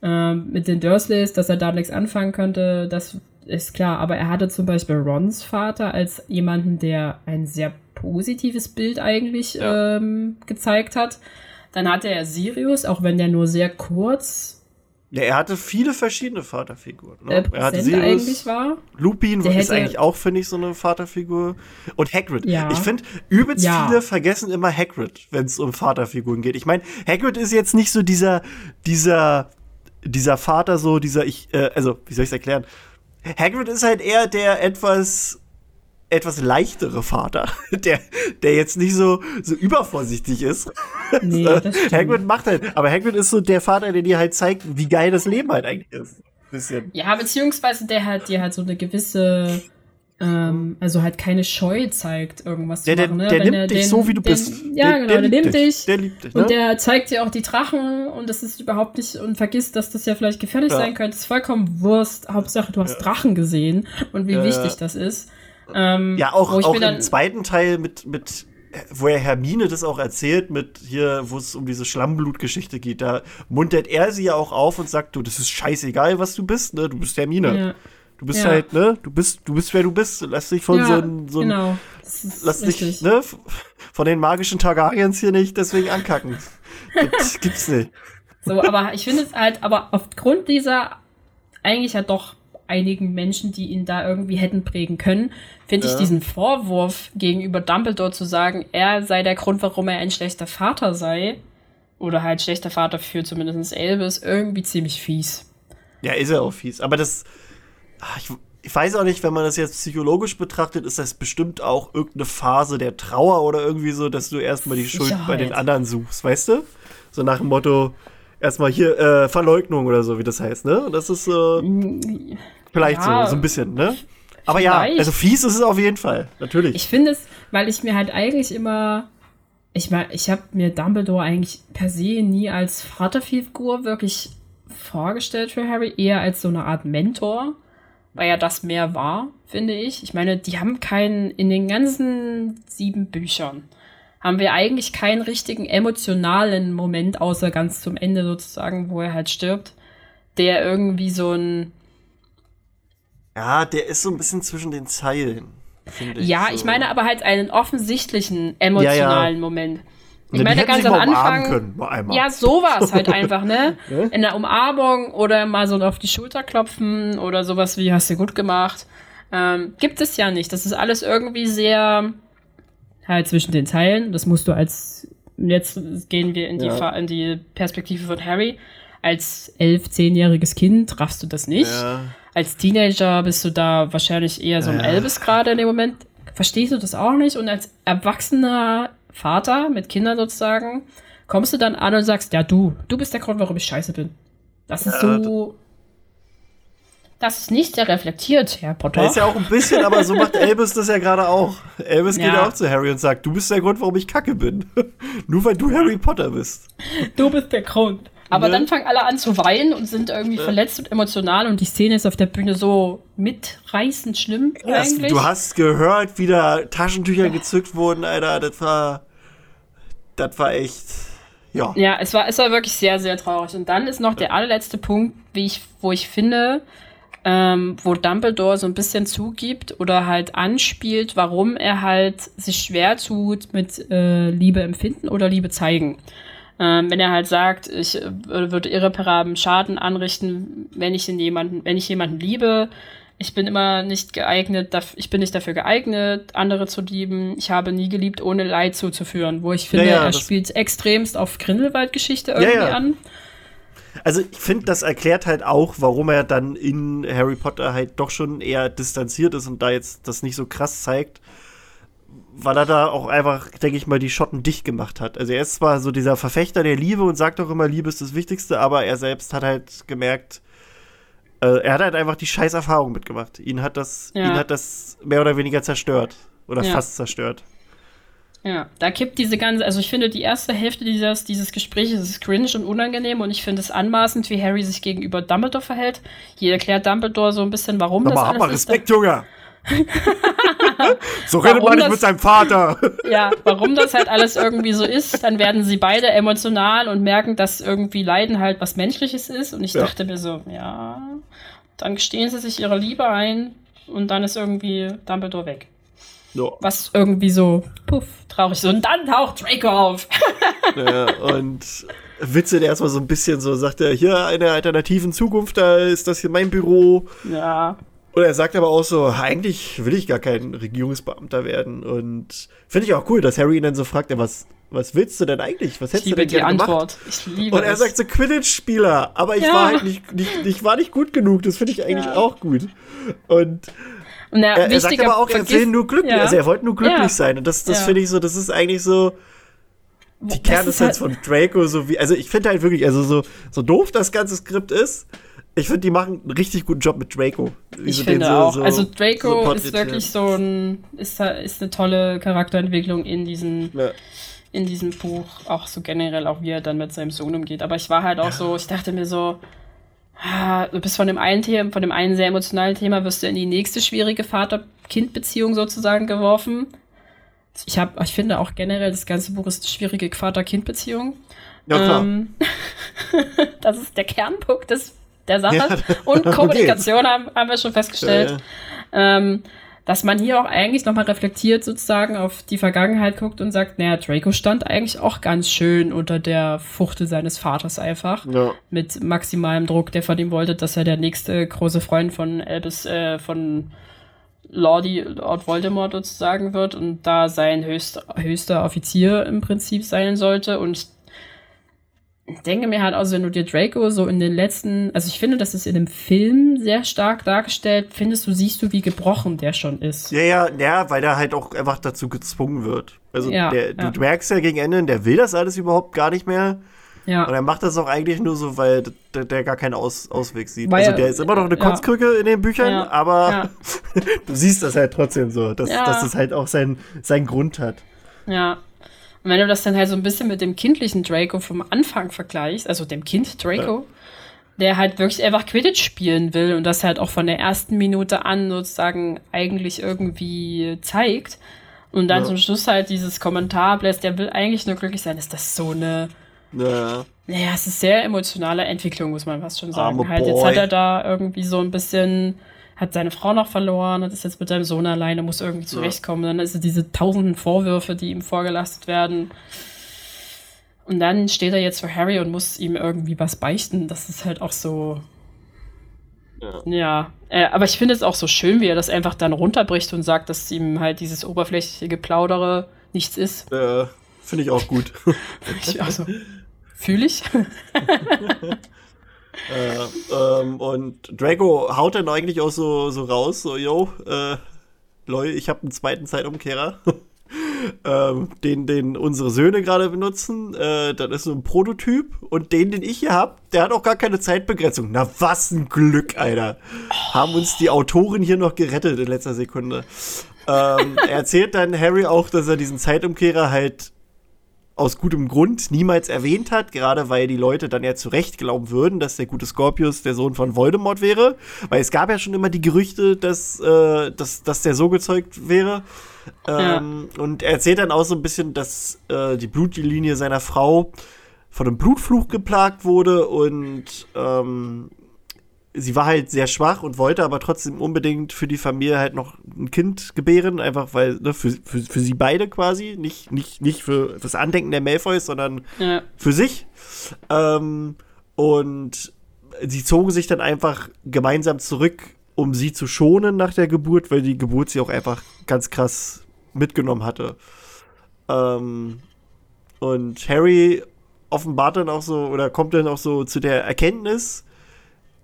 ähm, mit den Dursleys, dass er da nichts anfangen könnte, das ist klar. Aber er hatte zum Beispiel Rons Vater als jemanden, der ein sehr positives Bild eigentlich Ja. ähm, gezeigt hat. Dann hatte er Sirius, auch wenn der nur sehr kurz Ja, er hatte viele verschiedene Vaterfiguren. Ne? äh, er hatte präsent eigentlich war. Lupin Der ist eigentlich auch, finde ich, so eine Vaterfigur. Und Hagrid. Ja. Ich finde, übelst Ja. viele vergessen immer Hagrid, wenn es um Vaterfiguren geht. Ich meine, Hagrid ist jetzt nicht so dieser, dieser, dieser Vater, so dieser, ich, äh, also, wie soll ich es erklären? Hagrid ist halt eher der etwas etwas leichtere Vater, der, der jetzt nicht so, so übervorsichtig ist. Nee, das stimmt. Hagrid macht halt, aber Hagrid ist so der Vater, der dir halt zeigt, wie geil das Leben halt eigentlich ist. Bisschen. Ja, beziehungsweise der halt dir halt so eine gewisse, ähm, also halt keine Scheu zeigt, irgendwas Der, zu der, machen. Ne? der Wenn nimmt er dich den- so, wie du den, bist. Ja, genau, der, nimmt dich. Der liebt dich, ne? Und der zeigt dir auch die Drachen und das ist überhaupt nicht und vergisst, dass das ja vielleicht gefährlich Ja. sein könnte. Das ist vollkommen Wurst. Hauptsache, du hast Drachen gesehen und wie Ja, wichtig ja. das ist. Ähm, Ja, auch, auch im zweiten Teil mit, mit, wo er Hermine das auch erzählt, mit hier, wo es um diese Schlammblutgeschichte geht, da muntert er sie ja auch auf und sagt, du, das ist scheißegal, was du bist, ne? Du bist Hermine. ja, Du bist Ja. halt, ne? Du bist, du bist, wer du bist. Lass dich von ja, so einem, so genau. Lass dich, ne? Von den magischen Targaryens hier nicht deswegen ankacken. das gibt's nicht. So, aber ich finde es halt, aber aufgrund dieser eigentlich ja doch einigen Menschen, die ihn da irgendwie hätten prägen können, finde ich Ja. diesen Vorwurf gegenüber Dumbledore zu sagen, er sei der Grund, warum er ein schlechter Vater sei, oder halt schlechter Vater für zumindest Elvis, irgendwie ziemlich fies. Ja, ist ja auch fies. Aber das, ach, ich, ich weiß auch nicht, wenn man das jetzt psychologisch betrachtet, ist das bestimmt auch irgendeine Phase der Trauer oder irgendwie so, dass du erstmal die Schuld bei den Sicherheit. anderen suchst, weißt du? So nach dem Motto, erstmal hier, äh, Verleugnung oder so, wie das heißt, ne? Und das ist so, vielleicht Ja. so, so ein bisschen, ne? Aber ja, Vielleicht. also fies ist es auf jeden Fall, natürlich. Ich finde es, weil ich mir halt eigentlich immer, ich meine, ich habe mir Dumbledore eigentlich per se nie als Vaterfigur wirklich vorgestellt für Harry, eher als so eine Art Mentor, weil er das mehr war, finde ich. Ich meine, die haben keinen, in den ganzen sieben Büchern haben wir eigentlich keinen richtigen emotionalen Moment, außer ganz zum Ende sozusagen, wo er halt stirbt, der irgendwie so ein, ja, der ist so ein bisschen zwischen den Zeilen, finde ich. Ja, so. ich meine aber halt einen offensichtlichen emotionalen Moment. Ich meine, ganz am Anfang. können. Ja, sowas halt einfach, ne? In der Umarmung oder mal so auf die Schulter klopfen oder sowas wie, hast du gut gemacht. Ähm, gibt es ja nicht. Das ist alles irgendwie sehr halt zwischen den Zeilen. Das musst du als, jetzt gehen wir in die, Ja. In die Perspektive von Harry. Als elf, zehnjähriges Kind raffst du das nicht. Ja. Als Teenager bist du da wahrscheinlich eher so ein Ja. Elvis gerade in dem Moment. Verstehst du das auch nicht? Und als erwachsener Vater mit Kindern sozusagen, kommst du dann an und sagst, ja du, du bist der Grund, warum ich scheiße bin. Das ist Ja, so. Das ist nicht sehr reflektiert, Herr Potter. Er ist ja auch ein bisschen, aber so macht Elvis das ja gerade auch. Elvis geht Ja. ja auch zu Harry und sagt, du bist der Grund, warum ich kacke bin. Nur weil du Harry Potter bist. Du bist der Grund. Aber Ne? dann fangen alle an zu weinen und sind irgendwie verletzt und emotional und die Szene ist auf der Bühne so mitreißend schlimm Das, eigentlich. du hast gehört, wie da Taschentücher gezückt wurden, Alter. Das war. Das war echt. Ja. Ja, es war, es war wirklich sehr, sehr traurig. Und dann ist noch der allerletzte Punkt, wie ich, wo ich finde, ähm, wo Dumbledore so ein bisschen zugibt oder halt anspielt, warum er halt sich schwer tut mit äh, Liebe empfinden oder Liebe zeigen. Ähm, wenn er halt sagt, ich äh, würde irreparablen Schaden anrichten, wenn ich in jemanden, wenn ich jemanden liebe, ich bin immer nicht geeignet, ich bin nicht dafür geeignet, andere zu lieben. Ich habe nie geliebt, ohne Leid zuzuführen. Wo ich finde, Ja, ja, er spielt extremst auf Grindelwald-Geschichte irgendwie ja. an. Also ich finde, das erklärt halt auch, warum er dann in Harry Potter halt doch schon eher distanziert ist und da jetzt das nicht so krass zeigt, weil er da auch einfach, denke ich mal, die Schotten dicht gemacht hat. Also er ist zwar so dieser Verfechter der Liebe und sagt auch immer, Liebe ist das Wichtigste, aber er selbst hat halt gemerkt, äh, er hat halt einfach die scheiß Erfahrung mitgemacht. Ihn hat das, Ja. ihn hat das mehr oder weniger zerstört. Oder Ja. fast zerstört. Ja, da kippt diese ganze, also ich finde, die erste Hälfte dieses, dieses Gesprächs ist cringe und unangenehm und ich finde es anmaßend, wie Harry sich gegenüber Dumbledore verhält. Hier erklärt Dumbledore so ein bisschen, warum das Nochmal, hab alles mal ist. Respekt, Junge! so redet Warum man nicht das- mit seinem Vater. Ja, warum das halt alles irgendwie so ist, dann werden sie beide emotional und merken, dass irgendwie Leiden halt was Menschliches ist. Und ich Ja. dachte mir so, ja, dann gestehen sie sich ihre Liebe ein und dann ist irgendwie Dumbledore weg. so. Was irgendwie so, puff, traurig so. Und dann taucht Draco auf. Ja, und Witze der erstmal so ein bisschen so, sagt er, hier in der alternativen Zukunft, da ist das hier mein Büro. ja, Und er sagt aber auch so, eigentlich will ich gar kein Regierungsbeamter werden. Und finde ich auch cool, dass Harry ihn dann so fragt, ja, was, was willst du denn eigentlich? Was ich hättest du liebe denn die gemacht? Antwort. Ich liebe Und er es. sagt so Quidditch-Spieler, aber ich Ja. war halt nicht, nicht, ich war nicht gut genug. Das finde ich eigentlich Ja. auch gut. Und Und er, er sagt aber auch, er will nur glücklich, Ja. also er wollte nur glücklich Ja. sein. Und das, das Ja. finde ich so, das ist eigentlich so die Kernessenz halt- von Draco, so wie, also ich finde halt wirklich, also so, so doof das ganze Skript ist, ich finde, die machen einen richtig guten Job mit Draco. Ich finde so- auch. so- also so Draco ist porträtieren. wirklich so ein, ist, ist eine tolle Charakterentwicklung in diesem, Ja. in diesem Buch. Auch so generell, auch wie er dann mit seinem Sohn umgeht. Aber ich war halt auch so, ich dachte mir so, ah, du bist von dem einen Thema, von dem einen sehr emotionalen Thema, wirst du in die nächste schwierige Vater-Kind-Beziehung sozusagen geworfen. Ich habe, ich finde auch generell, das ganze Buch ist eine schwierige Vater-Kind-Beziehung. Ja, klar. Ähm, das ist der Kernpunkt des, der Sache. Ja, Und okay. Kommunikation haben, haben wir schon festgestellt. Ja. Ähm, dass man hier auch eigentlich nochmal reflektiert sozusagen auf die Vergangenheit guckt und sagt, naja, Draco stand eigentlich auch ganz schön unter der Fuchtel seines Vaters einfach. Ja. Mit maximalem Druck, der von ihm wollte, dass er der nächste große Freund von Albus, äh, von Lordi, Lord Voldemort sozusagen wird und da sein höchst, höchster Offizier im Prinzip sein sollte. Und ich denke mir halt auch, wenn du dir Draco so in den letzten, also ich finde, das ist in dem Film sehr stark dargestellt, findest du, siehst du, wie gebrochen der schon ist. Ja, ja, ja, weil er halt auch einfach dazu gezwungen wird. Also Ja, der, ja. du merkst ja gegen Ende, der will das alles überhaupt gar nicht mehr. Und Ja, er macht das auch eigentlich nur so, weil der, der gar keinen Aus, Ausweg sieht. Weil also er- der ist immer noch eine ja. Kotzkrücke in den Büchern, Ja, aber ja. du siehst das halt trotzdem so, dass, Ja. dass es halt auch seinen seinen Grund hat. ja. Und wenn du das dann halt so ein bisschen mit dem kindlichen Draco vom Anfang vergleichst, also dem Kind Draco, der halt wirklich einfach Quidditch spielen will und das halt auch von der ersten Minute an sozusagen eigentlich irgendwie zeigt und dann Ja. zum Schluss halt dieses Kommentar bläst, der will eigentlich nur glücklich sein, ist das so eine Ja. Naja, es ist sehr emotionale Entwicklung, muss man fast schon sagen. Arme halt, jetzt hat er da irgendwie so ein bisschen, hat seine Frau noch verloren, hat ist jetzt mit seinem Sohn alleine, muss irgendwie zurechtkommen. Dann ist es diese tausenden Vorwürfe, die ihm vorgelastet werden. Und dann steht er jetzt vor Harry und muss ihm irgendwie was beichten. Das ist halt auch so. Ja. Ja, äh, aber ich finde es auch so schön, wie er das einfach dann runterbricht und sagt, dass ihm halt dieses oberflächliche Plaudere nichts ist. Äh, Finde ich auch gut. Ich, also, fühle ich. äh, ähm, und Draco haut dann eigentlich auch so, so raus, so, yo, äh, lol, ich habe einen zweiten Zeitumkehrer. ähm, den, den unsere Söhne gerade benutzen. Äh, das ist so ein Prototyp. Und den, den ich hier habe, der hat auch gar keine Zeitbegrenzung. Na, was ein Glück, Alter. Haben uns die Autoren hier noch gerettet in letzter Sekunde. ähm, er erzählt dann Harry auch, dass er diesen Zeitumkehrer halt aus gutem Grund niemals erwähnt hat, gerade weil die Leute dann ja zu Recht glauben würden, dass der gute Scorpius der Sohn von Voldemort wäre. Weil es gab ja schon immer die Gerüchte, dass, äh, dass, dass der so gezeugt wäre. Ähm, Und er erzählt dann auch so ein bisschen, dass äh, die Blutlinie seiner Frau von einem Blutfluch geplagt wurde und ähm, sie war halt sehr schwach und wollte aber trotzdem unbedingt für die Familie halt noch ein Kind gebären, einfach weil, ne, für, für, für sie beide quasi, nicht, nicht, nicht für das Andenken der Malfoys, sondern Ja. für sich. Ähm, und sie zogen sich dann einfach gemeinsam zurück, um sie zu schonen nach der Geburt, weil die Geburt sie auch einfach ganz krass mitgenommen hatte. Ähm, und Harry offenbart dann auch so, oder kommt dann auch so zu der Erkenntnis,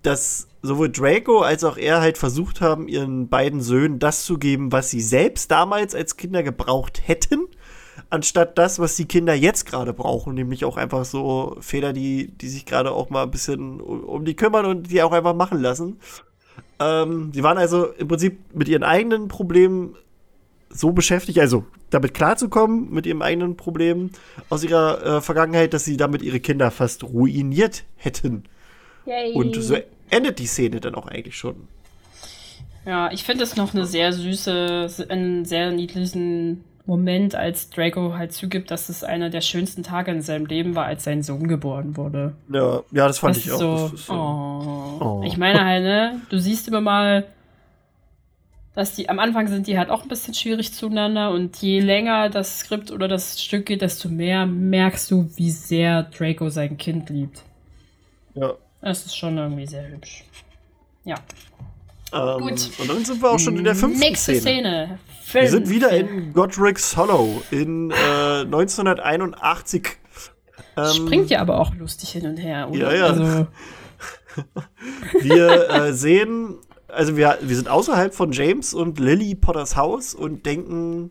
dass sowohl Draco als auch er halt versucht haben, ihren beiden Söhnen das zu geben, was sie selbst damals als Kinder gebraucht hätten, anstatt das, was die Kinder jetzt gerade brauchen, nämlich auch einfach so Väter, die, die sich gerade auch mal ein bisschen um, um die kümmern und die auch einfach machen lassen. Ähm, sie waren also im Prinzip mit ihren eigenen Problemen so beschäftigt, also damit klarzukommen, mit ihrem eigenen Problem aus ihrer äh, Vergangenheit, dass sie damit ihre Kinder fast ruiniert hätten. Yay. Und so endet die Szene dann auch eigentlich schon. Ja, ich finde es noch eine sehr süße, einen sehr niedlichen Moment, als Draco halt zugibt, dass es einer der schönsten Tage in seinem Leben war, als sein Sohn geboren wurde. Ja, ja das fand das ich auch. So, so oh. Oh. Ich meine halt, ne, du siehst immer mal, dass die am Anfang sind die halt auch ein bisschen schwierig zueinander und je länger das Skript oder das Stück geht, desto mehr merkst du, wie sehr Draco sein Kind liebt. Ja. Das ist schon irgendwie sehr hübsch. Ja. Ähm, Gut. Und dann sind wir auch schon in der fünften Nächste Szene. Szene. Wir sind wieder in Godric's Hollow in äh, 1981. Ähm, Springt ja aber auch lustig hin und her, oder? Ja, ja. Also. wir äh, sehen, also wir, wir sind außerhalb von James und Lily Potters Haus und denken,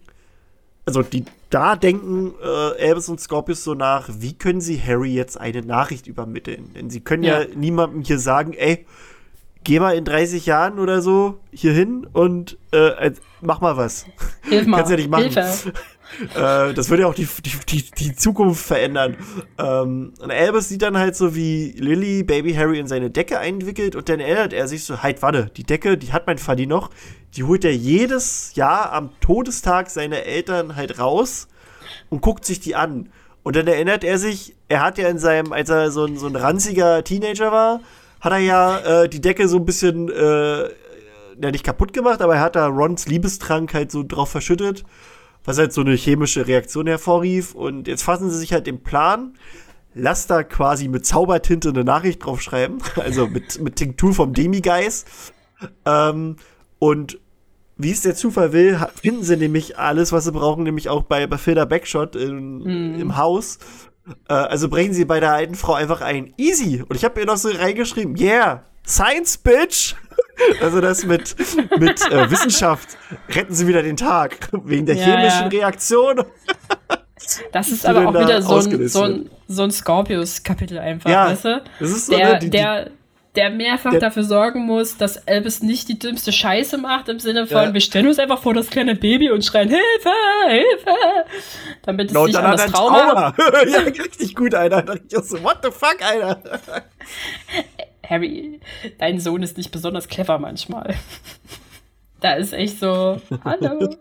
also die da denken äh, Elvis und Scorpius so nach, wie können sie Harry jetzt eine Nachricht übermitteln? Denn sie können ja, ja niemandem hier sagen, ey, geh mal in 30 Jahren oder so hier hin und äh, mach mal was. Hilf mal. Kannst ja nicht machen. Hilfe. äh, das würde ja auch die, die, die, Zukunft verändern. Ähm, und Albus sieht dann halt so, wie Lily Baby Harry in seine Decke einwickelt und dann erinnert er sich so, halt, warte, die Decke, die hat mein Faddy noch, die holt er jedes Jahr am Todestag seiner Eltern halt raus und guckt sich die an. Und dann erinnert er sich, er hat ja in seinem, als er so ein, so ein ranziger Teenager war, hat er ja äh, die Decke so ein bisschen, äh, ja nicht kaputt gemacht, aber er hat da Rons Liebestrank halt so drauf verschüttet, was halt so eine chemische Reaktion hervorrief. Und jetzt fassen sie sich halt den Plan, lass da quasi mit Zaubertinte eine Nachricht draufschreiben, also mit, mit Tinktur vom Demigeist. Ähm, und wie es der Zufall will, finden sie nämlich alles, was sie brauchen, nämlich auch bei, bei Filter Backshot in, mm. im Haus. Äh, also brechen sie bei der alten Frau einfach ein. Easy. Und ich habe ihr noch so reingeschrieben, yeah, Science, Bitch. Also das mit, mit äh, Wissenschaft retten sie wieder den Tag. Wegen der ja, chemischen ja. Reaktion. Das ist aber auch wieder so ein, so ein, so ein Scorpius-Kapitel einfach, ja, weißt du? Das ist so, der, ne, die, der, der mehrfach der, dafür sorgen muss, dass Elvis nicht die dümmste Scheiße macht, im Sinne von, ja. wir stellen uns einfach vor das kleine Baby und schreien Hilfe, Hilfe, damit es no, nicht an das Trauma... ja, richtig gut, Alter. So, what the fuck, Alter? Harry, dein Sohn ist nicht besonders clever manchmal. Da ist echt so, hallo.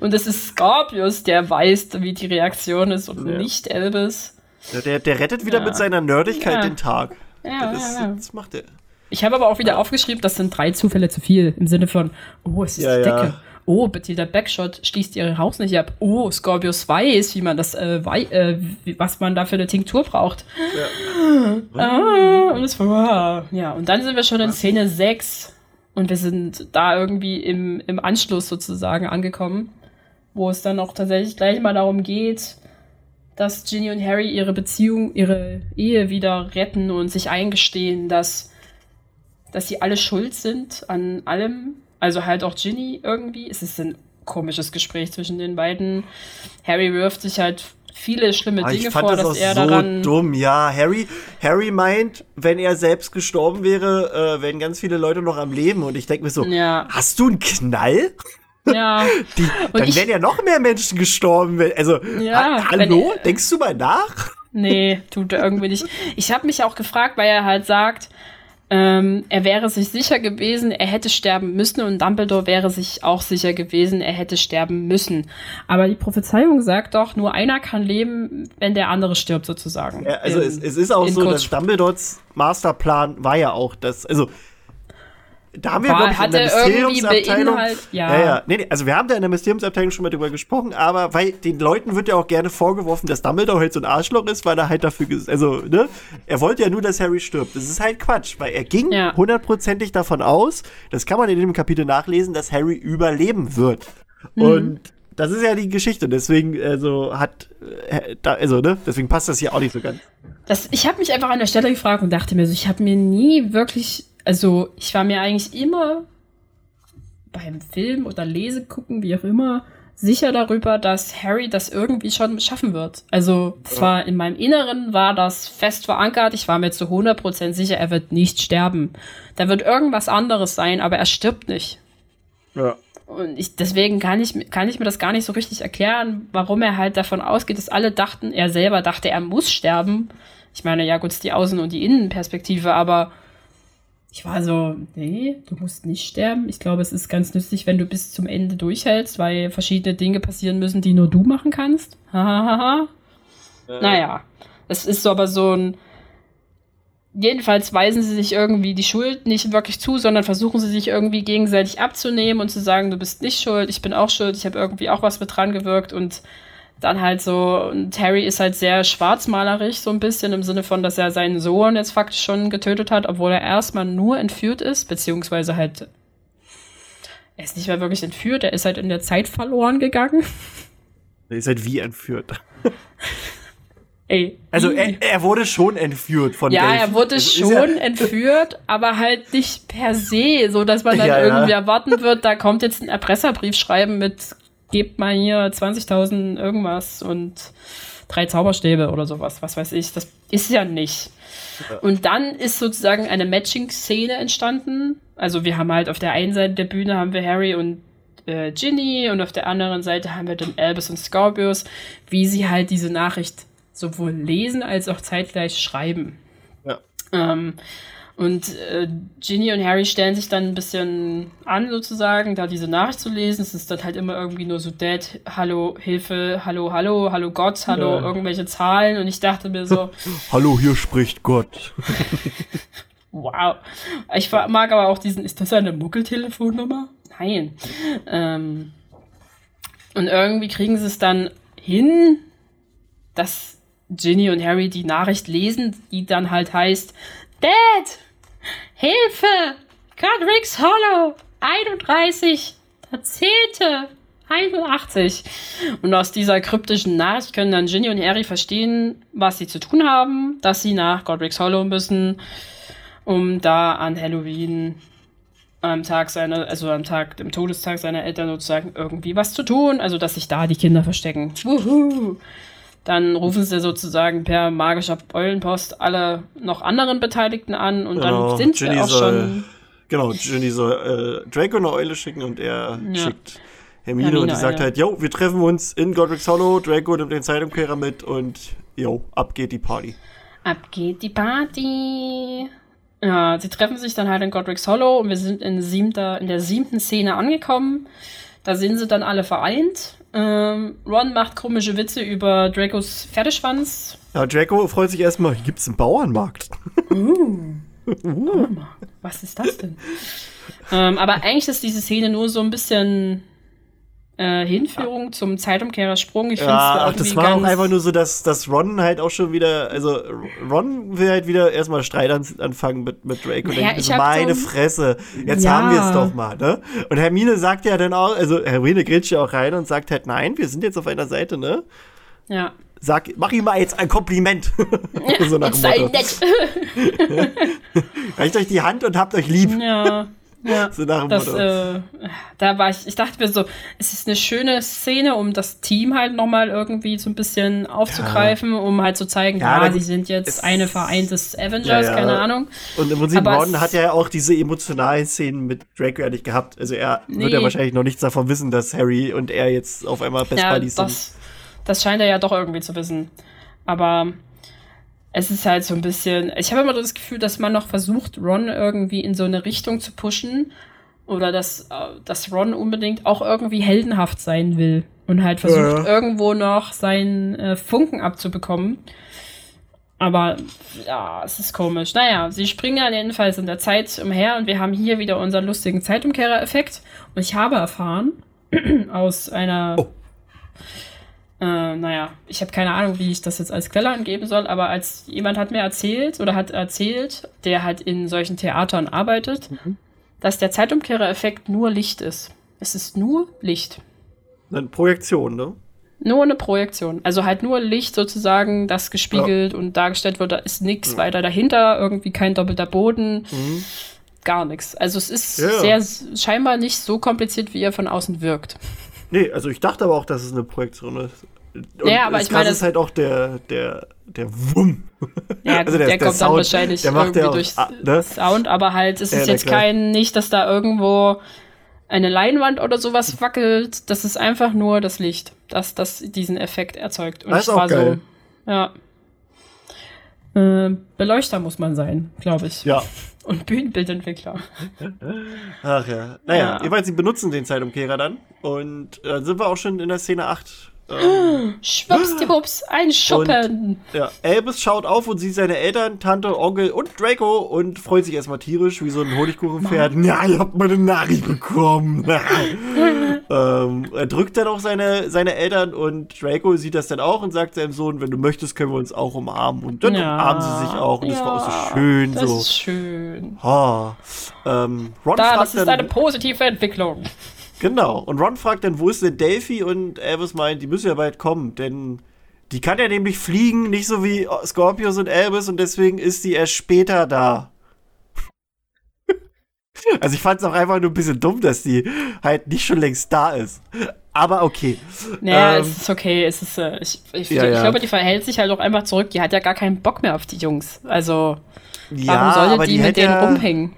Und es ist Scorpius, der weiß, wie die Reaktion ist und ja. nicht Elvis. Ja, der, der rettet wieder mit seiner Nerdigkeit den Tag. Ja, das, ja, ja. das macht er. Ich habe aber auch wieder aufgeschrieben, das sind drei Zufälle zu viel. Im Sinne von, oh, es ist ja, die Decke. Ja. Oh, Bathilda Backshot schließt ihr Haus nicht ab. Oh, Scorpius weiß, wie man das, äh, wei äh, was man da für eine Tinktur braucht. Ja. Ah, und es war, ja, und dann sind wir schon in Szene 6 und wir sind da irgendwie im, im Anschluss sozusagen angekommen, wo es dann auch tatsächlich gleich mal darum geht, dass Ginny und Harry ihre Beziehung, ihre Ehe wieder retten und sich eingestehen, dass, dass sie alle schuld sind an allem. Also halt auch Ginny irgendwie. Es ist ein komisches Gespräch zwischen den beiden. Harry wirft sich halt viele schlimme ah, Dinge vor, das dass er so daran. dumm, ja. Harry, Harry meint, wenn er selbst gestorben wäre, äh, wären ganz viele Leute noch am Leben. Und ich denke mir so, ja. hast du einen Knall? Ja. Die, dann ich, wären ja noch mehr Menschen gestorben. Also, ja, ha hallo? Wenn, Denkst du mal nach? Nee, tut er irgendwie nicht. Ich habe mich auch gefragt, weil er halt sagt, ähm, er wäre sich sicher gewesen, er hätte sterben müssen und Dumbledore wäre sich auch sicher gewesen, er hätte sterben müssen. Aber die Prophezeiung sagt doch, nur einer kann leben, wenn der andere stirbt, sozusagen. Ja, also in, es, es, ist auch so, dass Dumbledores Masterplan war ja auch, dass, also da haben wir, glaube ich, in der Mysteriumsabteilung. Ja. ja, ja. Nee, nee, also wir haben da in der Mysteriumsabteilung schon mal drüber gesprochen, aber weil den Leuten wird ja auch gerne vorgeworfen, dass Dumbledore halt so ein Arschloch ist, weil er halt dafür, also, ne, er wollte ja nur, dass Harry stirbt. Das ist halt Quatsch, weil er ging hundertprozentig davon aus, das kann man in dem Kapitel nachlesen, dass Harry überleben wird. Mhm. Und das ist ja die Geschichte. Deswegen, also hat, äh, also, ne, deswegen passt das hier auch nicht so ganz. Das, ich habe mich einfach an der Stelle gefragt und dachte mir so, ich habe mir nie wirklich, also ich war mir eigentlich immer beim Film oder Lese gucken, wie auch immer, sicher darüber, dass Harry das irgendwie schon schaffen wird. Also zwar in meinem Inneren war das fest verankert, ich war mir zu 100% sicher, er wird nicht sterben. Da wird irgendwas anderes sein, aber er stirbt nicht. Ja. Und ich, deswegen kann ich, kann ich mir das gar nicht so richtig erklären, warum er halt davon ausgeht, dass alle dachten, er selber dachte, er muss sterben. Ich meine, ja gut, ist die Außen- und die Innenperspektive, aber ich war so, nee, du musst nicht sterben. Ich glaube, es ist ganz nützlich, wenn du bis zum Ende durchhältst, weil verschiedene Dinge passieren müssen, die nur du machen kannst. Hahaha. Äh. Naja, es ist so aber so ein. Jedenfalls weisen sie sich irgendwie die Schuld nicht wirklich zu, sondern versuchen sie sich irgendwie gegenseitig abzunehmen und zu sagen, du bist nicht schuld, ich bin auch schuld, ich habe irgendwie auch was mit dran gewirkt und dann halt so, Harry ist halt sehr schwarzmalerisch, so ein bisschen im Sinne von, dass er seinen Sohn jetzt faktisch schon getötet hat, obwohl er erstmal nur entführt ist, beziehungsweise halt, er ist nicht mehr wirklich entführt, er ist halt in der Zeit verloren gegangen. Er ist halt wie entführt. Ey. Also er, er, wurde schon entführt von Ja, Delphi. er wurde also schon ja entführt, aber halt nicht per se, so dass man dann ja, irgendwie ja. erwarten wird, da kommt jetzt ein Erpresserbrief schreiben mit gebt mal hier 20.000 irgendwas und drei Zauberstäbe oder sowas, was weiß ich. Das ist ja nicht. Ja. Und dann ist sozusagen eine Matching-Szene entstanden. Also wir haben halt auf der einen Seite der Bühne haben wir Harry und äh, Ginny und auf der anderen Seite haben wir dann Albus und Scorpius, wie sie halt diese Nachricht sowohl lesen als auch zeitgleich schreiben. Ja. Ähm, und äh, Ginny und Harry stellen sich dann ein bisschen an, sozusagen, da diese Nachricht zu lesen. Es ist dann halt immer irgendwie nur so Dad, Hallo, Hilfe, Hallo, Hallo, Hallo Gott, Hallo, ja. irgendwelche Zahlen. Und ich dachte mir so. Hallo, hier spricht Gott. wow. Ich mag aber auch diesen, ist das eine Muckeltelefonnummer? Nein. Ähm, und irgendwie kriegen sie es dann hin, dass Ginny und Harry die Nachricht lesen, die dann halt heißt, Dad, Hilfe! Godric's Hollow! 31! Der zählte! 81. Und aus dieser kryptischen Nachricht können dann Ginny und Harry verstehen, was sie zu tun haben, dass sie nach Godric's Hollow müssen, um da an Halloween am Tag seiner, also am Tag, dem Todestag seiner Eltern sozusagen irgendwie was zu tun, also dass sich da die Kinder verstecken. Wuhu. Dann rufen sie sozusagen per magischer Eulenpost alle noch anderen Beteiligten an und genau, dann sind Ginny wir auch soll, schon. Genau, Ginny soll äh, Draco eine Eule schicken und er ja. schickt Hermine, Hermine, und die sagt halt, jo, wir treffen uns in Godric's Hollow, Draco nimmt den Zeitumkehrer mit und jo, ab geht die Party. Ab geht die Party. Ja, sie treffen sich dann halt in Godric's Hollow und wir sind in, siebter, in der siebten Szene angekommen. Da sind sie dann alle vereint ähm, Ron macht komische Witze über Pferdeschwanz. Ja, Draco freut sich erstmal, hier gibt es einen Bauernmarkt. Uh, Bauernmarkt. Was ist das denn? ähm, aber eigentlich ist diese Szene nur so ein bisschen äh, Hinführung ja. zum Zeitumkehrersprung. Ich ja, ach, das war auch einfach nur so, dass, dass Ron halt auch schon wieder, also Ron will halt wieder erstmal Streit an, anfangen mit, mit Drake und naja, so, meine so, Fresse, jetzt ja. haben wir es doch mal, ne? Und Hermine sagt ja dann auch, also Hermine grätscht ja auch rein und sagt halt, nein, wir sind jetzt auf einer Seite, ne? Ja. Sag, mach ihm mal jetzt ein Kompliment. so nach dem Motto. nett. Reicht euch die Hand und habt euch lieb. Ja. Ja, so nach dem das, äh, da war ich, ich dachte mir so, es ist eine schöne Szene, um das Team halt nochmal irgendwie so ein bisschen aufzugreifen, ja. um halt zu zeigen, ja, ja sie sind jetzt eine vereintes Avengers, ja, keine Ahnung. Und im Prinzip Ron hat ja auch diese emotionalen Szenen mit Draco ja nicht gehabt. Also er nee. wird ja wahrscheinlich noch nichts davon wissen, dass Harry und er jetzt auf einmal Best Buddies sind. Das scheint er ja doch irgendwie zu wissen. Aber es ist halt so ein bisschen. Ich habe immer das Gefühl, dass man noch versucht, Ron irgendwie in so eine Richtung zu pushen. Oder dass, äh, dass Ron unbedingt auch irgendwie heldenhaft sein will. Und halt versucht, ja, irgendwo noch seinen äh, Funken abzubekommen. Aber ja, es ist komisch. Naja, sie springen ja jedenfalls in der Zeit umher und wir haben hier wieder unseren lustigen Zeitumkehrer-Effekt. Und ich habe erfahren aus einer. Oh äh, naja, ich habe keine Ahnung, wie ich das jetzt als Quelle angeben soll, aber als jemand hat mir erzählt oder hat erzählt, der halt in solchen Theatern arbeitet, mhm. dass der Zeitumkehrer-Effekt nur Licht ist. Es ist nur Licht. Eine Projektion, ne? Nur eine Projektion. Also halt nur Licht sozusagen, das gespiegelt ja. und dargestellt wird. Da ist nichts ja. weiter dahinter, irgendwie kein doppelter Boden. Mhm. Gar nichts. Also es ist ja. sehr scheinbar nicht so kompliziert, wie er von außen wirkt. Nee, also ich dachte aber auch, dass es eine Projektion ist. Und ja, aber ich meine. Das ist halt auch der, der, der Wumm. Ja, also der, der, der kommt Sound, dann wahrscheinlich irgendwie auch, durch ah, ne? Sound, aber halt, es ist ja, jetzt kein, nicht, dass da irgendwo eine Leinwand oder sowas wackelt. Das ist einfach nur das Licht, das, das diesen Effekt erzeugt. Und das ist auch geil. so. Ja. Äh, Beleuchter muss man sein, glaube ich. Ja. Und Bühnenbildentwickler. Ach ja. Naja, ja. jedenfalls, sie benutzen den Zeitumkehrer dann. Und dann äh, sind wir auch schon in der Szene 8. Ähm, Schwuppsdiwupps, ein Schuppen. Und, ja, Albus schaut auf und sieht seine Eltern, Tante, Onkel und Draco und freut sich erstmal tierisch wie so ein Honigkuchenpferd. Ja, ihr habt meine Nachricht bekommen. ähm, er drückt dann auch seine, seine Eltern und Draco sieht das dann auch und sagt seinem Sohn, wenn du möchtest, können wir uns auch umarmen. Und dann ja, umarmen sie sich auch und ja, das war auch so schön. Das so. ist schön. Oh. Ähm, Ron da, das ist dann, eine positive Entwicklung. Genau. Und Ron fragt dann, wo ist denn Delphi? Und Elvis meint, die müssen ja bald kommen, denn die kann ja nämlich fliegen, nicht so wie Scorpius und Elvis und deswegen ist sie erst später da. also ich fand es auch einfach nur ein bisschen dumm, dass die halt nicht schon längst da ist. Aber okay. Naja, ähm, es ist okay. Es ist, äh, ich, ich, ja, ich ja. glaube, die verhält sich halt auch einfach zurück. Die hat ja gar keinen Bock mehr auf die Jungs. Also, warum sollte die, die mit denen ja, rumhängen?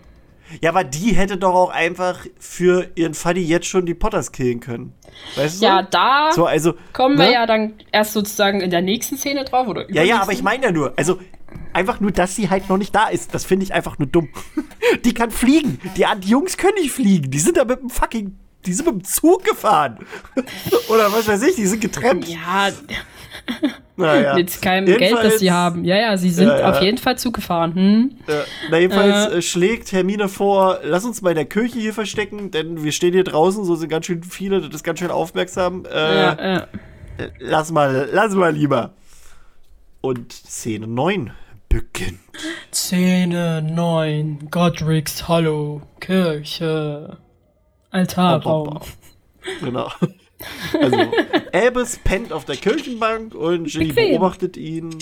Ja, aber die hätte doch auch einfach für ihren Fuddy jetzt schon die Potters killen können. Weißt du? Ja, da so, also, kommen ne? wir ja dann erst sozusagen in der nächsten Szene drauf, oder? Ja, ja, aber ich meine ja nur, also einfach nur, dass sie halt noch nicht da ist. Das finde ich einfach nur dumm. die kann fliegen. Die, die Jungs können nicht fliegen. Die sind da mit dem fucking die sind mit dem Zug gefahren. Oder was weiß ich, die sind getrennt. Ja, naja. Mit keinem jedenfalls, Geld, das sie haben. Ja, ja, sie sind ja, ja. auf jeden Fall zugefahren. Hm? Ja. Na, jedenfalls äh. äh, schlägt Hermine vor, lass uns mal in der Kirche hier verstecken, denn wir stehen hier draußen, so sind ganz schön viele, das ist ganz schön aufmerksam. Äh, ja, lass mal, lass mal lieber. Und Szene 9 beginnt. Szene 9, Godric's Hollow, Kirche, Altarraum. Genau. Also, Albus pennt auf der Kirchenbank und Ginny beobachtet ihn.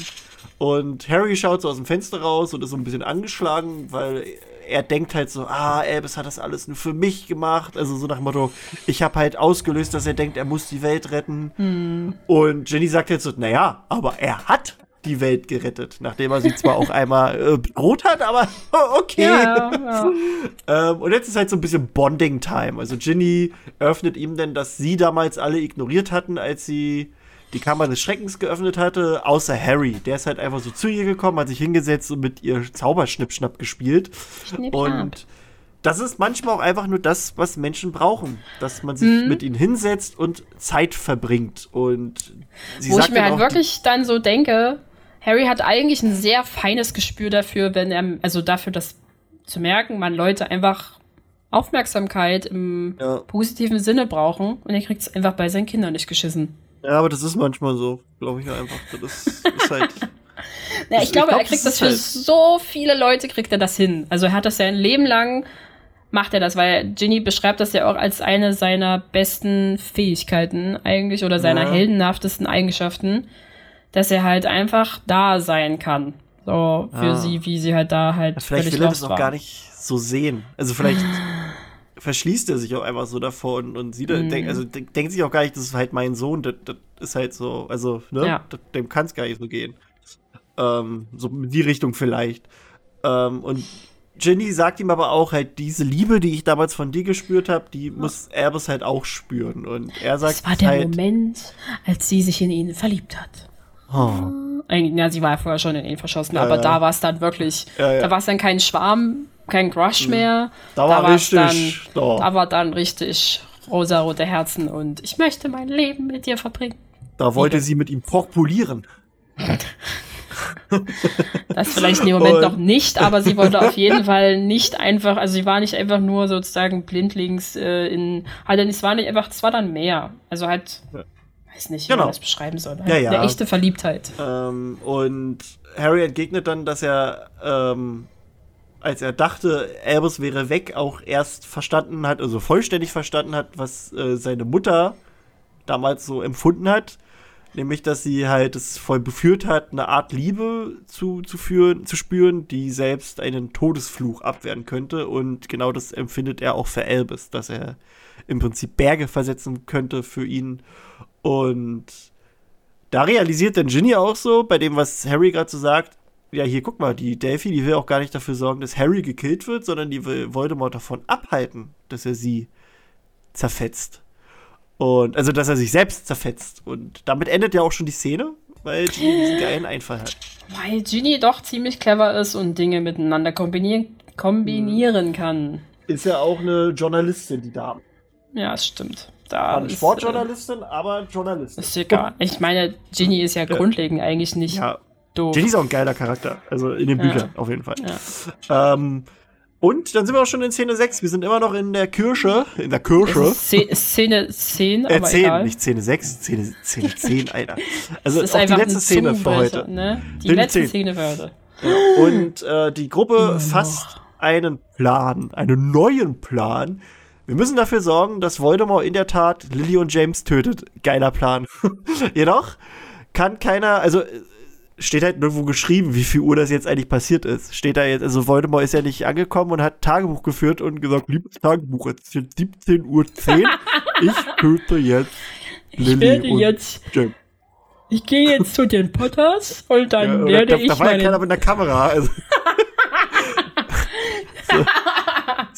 Und Harry schaut so aus dem Fenster raus und ist so ein bisschen angeschlagen, weil er denkt halt so, ah, Albus hat das alles nur für mich gemacht. Also so nach dem Motto, ich habe halt ausgelöst, dass er denkt, er muss die Welt retten. Hm. Und Jenny sagt jetzt so, naja, aber er hat die Welt gerettet, nachdem er sie zwar auch einmal äh, bedroht hat, aber okay. Ja, ja. ähm, und jetzt ist halt so ein bisschen Bonding-Time. Also Ginny öffnet ihm denn, dass sie damals alle ignoriert hatten, als sie die Kammer des Schreckens geöffnet hatte, außer Harry. Der ist halt einfach so zu ihr gekommen, hat sich hingesetzt und mit ihr Zauberschnippschnapp gespielt. Und das ist manchmal auch einfach nur das, was Menschen brauchen. Dass man sich mhm. mit ihnen hinsetzt und Zeit verbringt. Und sie Wo sagt ich mir halt wirklich dann so denke, Harry hat eigentlich ein sehr feines Gespür dafür, wenn er, also dafür, das zu merken, man Leute einfach Aufmerksamkeit im ja. positiven Sinne brauchen und er kriegt es einfach bei seinen Kindern nicht geschissen. Ja, aber das ist manchmal so, glaube ich einfach. Das ist halt. ja, ich glaube, ich glaub, er kriegt das, das für halt so viele Leute kriegt er das hin. Also er hat das ja ein Leben lang macht er das, weil Ginny beschreibt das ja auch als eine seiner besten Fähigkeiten eigentlich oder seiner ja. heldenhaftesten Eigenschaften dass er halt einfach da sein kann. So für ah. sie, wie sie halt da halt. Vielleicht will er das auch gar nicht so sehen. Also vielleicht verschließt er sich auch einfach so davor und, und sieht, mm. denk, also denkt sich auch gar nicht, das ist halt mein Sohn, das, das ist halt so, also, ne, ja. das, dem kann es gar nicht so gehen. Ähm, so in die Richtung vielleicht. Ähm, und Jenny sagt ihm aber auch halt, diese Liebe, die ich damals von dir gespürt habe, die muss Erbes halt auch spüren. Und er sagt. Das war der halt, Moment, als sie sich in ihn verliebt hat. Oh. Ja, sie war ja vorher schon in ihn verschossen, ja, aber ja. da war es dann wirklich, da war es dann kein Schwarm, kein Crush mhm. mehr. Da, da war richtig, dann, da. da war dann richtig rosarote Herzen und ich möchte mein Leben mit dir verbringen. Da wollte Liebe. sie mit ihm porpulieren. das vielleicht in dem Moment noch nicht, aber sie wollte auf jeden Fall nicht einfach, also sie war nicht einfach nur sozusagen blindlings äh, in, halt, es war nicht einfach, es war dann mehr. Also halt weiß nicht, wie genau. man das beschreiben soll. Ja, ja. Eine echte Verliebtheit. Ähm, und Harry entgegnet dann, dass er, ähm, als er dachte, Albus wäre weg, auch erst verstanden hat, also vollständig verstanden hat, was äh, seine Mutter damals so empfunden hat. Nämlich, dass sie halt es voll beführt hat, eine Art Liebe zu, zu führen, zu spüren, die selbst einen Todesfluch abwehren könnte. Und genau das empfindet er auch für Elvis, dass er im Prinzip Berge versetzen könnte für ihn. Und da realisiert dann Ginny auch so, bei dem, was Harry gerade so sagt, ja, hier guck mal, die Delphi, die will auch gar nicht dafür sorgen, dass Harry gekillt wird, sondern die will Voldemort davon abhalten, dass er sie zerfetzt. Und also, dass er sich selbst zerfetzt. Und damit endet ja auch schon die Szene, weil Ginny diesen geilen Einfall hat. Weil Ginny doch ziemlich clever ist und Dinge miteinander kombinieren, kombinieren kann. Ist ja auch eine Journalistin, die Dame. Ja, das stimmt. Da Eine ist, Sportjournalistin, aber Journalistin. Äh, ist egal. Ich meine, Ginny ist ja grundlegend eigentlich nicht Ja, doof. Ginny ist auch ein geiler Charakter. Also in den Ja. Büchern, auf jeden Fall. Ähm, und dann sind wir auch schon in Szene 6. Wir sind immer noch in der Kirche. In der Kirche. Szene, Szene 10, Äh, aber 10, egal. nicht Szene 6, Szene, Szene 10, Alter. Also Das ist auch die letzte Szene für heute. Ne? Die Szene letzte 10. Szene für heute. Und äh, die Gruppe fasst einen Plan, einen neuen Plan. Wir müssen dafür sorgen, dass Voldemort in der Tat Lily und James tötet. Geiler Plan. Jedoch kann keiner, also steht halt nirgendwo geschrieben, wie viel Uhr das jetzt eigentlich passiert ist. Steht da jetzt, also Voldemort ist ja nicht angekommen und hat Tagebuch geführt und gesagt, liebes Tagebuch, es ist jetzt 17.10 Uhr, ich töte jetzt Lily Ich werde und jetzt, James. ich gehe jetzt zu den Potters und dann Ja, werde da, ich da war ja keiner meine, mit einer Kamera. Also. so,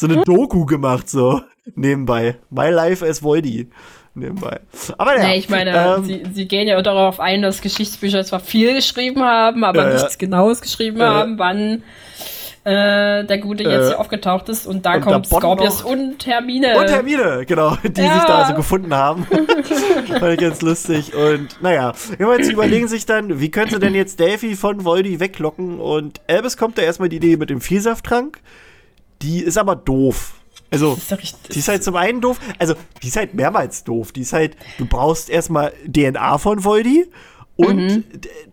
so eine Doku gemacht, so nebenbei. My Life as Voidy. Nebenbei. Aber ja. Nee, ich meine, ähm, sie, sie gehen ja darauf ein, dass Geschichtsbücher zwar viel geschrieben haben, aber ja. nichts Genaues geschrieben Ja. haben, wann äh, der Gute jetzt Äh, hier aufgetaucht ist. Und da und kommt Scorpius und Hermine. und Hermine, genau, die Ja. sich da also gefunden haben. Fand ich ganz lustig. Und naja, irgendwann sie überlegen sich dann, wie könnte denn jetzt Delphi von Voldy weglocken? Und Albus kommt da erstmal die Idee mit dem Vielsafttrank. Die ist aber doof. Also, ist richtig. Die ist halt zum einen doof, also die ist halt mehrmals doof. Die ist halt, du brauchst erstmal DNA von Voldy und Mhm.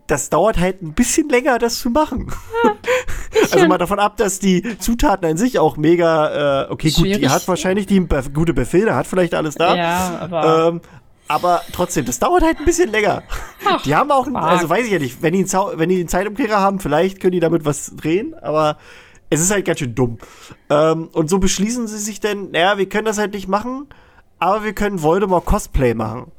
das dauert halt ein bisschen länger, das zu machen. also mal davon ab, dass die Zutaten an sich auch mega, äh, okay, gut, die hat wahrscheinlich die gute Befehle, hat vielleicht alles da. Ja, aber Ähm, aber trotzdem, das dauert halt ein bisschen länger. Ach, die haben auch, einen, also weiß ich ja nicht, wenn die, einen Zau wenn die einen Zeitumkehrer haben, vielleicht können die damit was drehen, aber es ist halt ganz schön dumm. Ähm, und so beschließen sie sich denn, naja, wir können das halt nicht machen, aber wir können Voldemort Cosplay machen.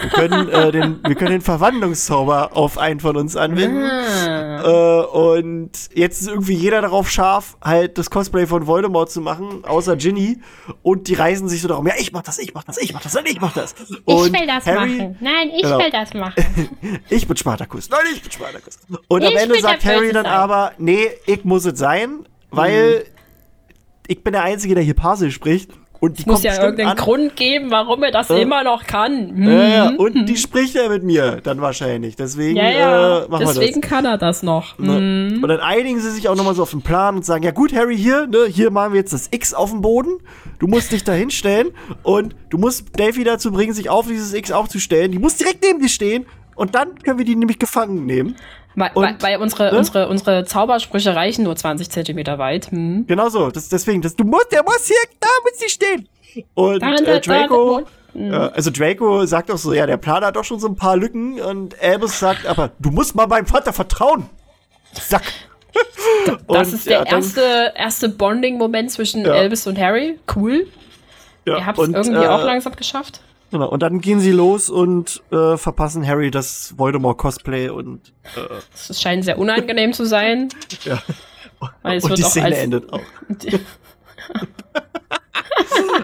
Wir können, äh, den, wir können den Verwandlungszauber auf einen von uns anwenden. Ah. Äh, und jetzt ist irgendwie jeder darauf scharf, halt das Cosplay von Voldemort zu machen, außer Ginny. Und die reisen sich so darum, ja, ich mach das, ich mach das, ich mach das, ich mach das. Und ich will das Harry, machen. Nein, ich Genau. will das machen. Ich bin Spartacus. Nein, ich bin Spartacus. Und am Ich Ende will sagt Harry dann sein. aber, nee, ich muss es sein, weil ich bin der Einzige, der hier Parsel spricht. Und die es muss ja irgendeinen an. Grund geben, warum er das Äh. immer noch kann. Hm. Ja, und die spricht ja mit mir dann wahrscheinlich. Deswegen ja, ja. Äh, machen deswegen wir das. kann er das noch. Ne? Hm. Und dann einigen sie sich auch nochmal so auf den Plan und sagen, ja gut, Harry, hier, ne, hier machen wir jetzt das X auf dem Boden. Du musst dich da hinstellen und du musst Delphi dazu bringen, sich auf dieses X aufzustellen. Die muss direkt neben dir stehen und dann können wir die nämlich gefangen nehmen. Weil, Und, weil, unsere, ne? unsere, unsere Zaubersprüche reichen nur 20 Zentimeter weit. Hm. Genau so. Das, deswegen, das, du musst, der muss hier, da muss sie stehen. Und Da, äh, Draco, da, äh, also Draco sagt auch so, ja, der Plan hat doch schon so ein paar Lücken und Albus sagt, aber du musst mal meinem Vater vertrauen. Sack. Das Und, ist der ja, erste, erste Bonding-Moment zwischen Ja. Elvis und Harry. Cool. Ja, Ihr habt es irgendwie äh, auch langsam geschafft. Genau, und dann gehen sie los und äh, verpassen Harry das Voldemort-Cosplay und, äh, Es scheint sehr unangenehm zu sein. ja. Weil es und wird die auch Szene als, endet auch.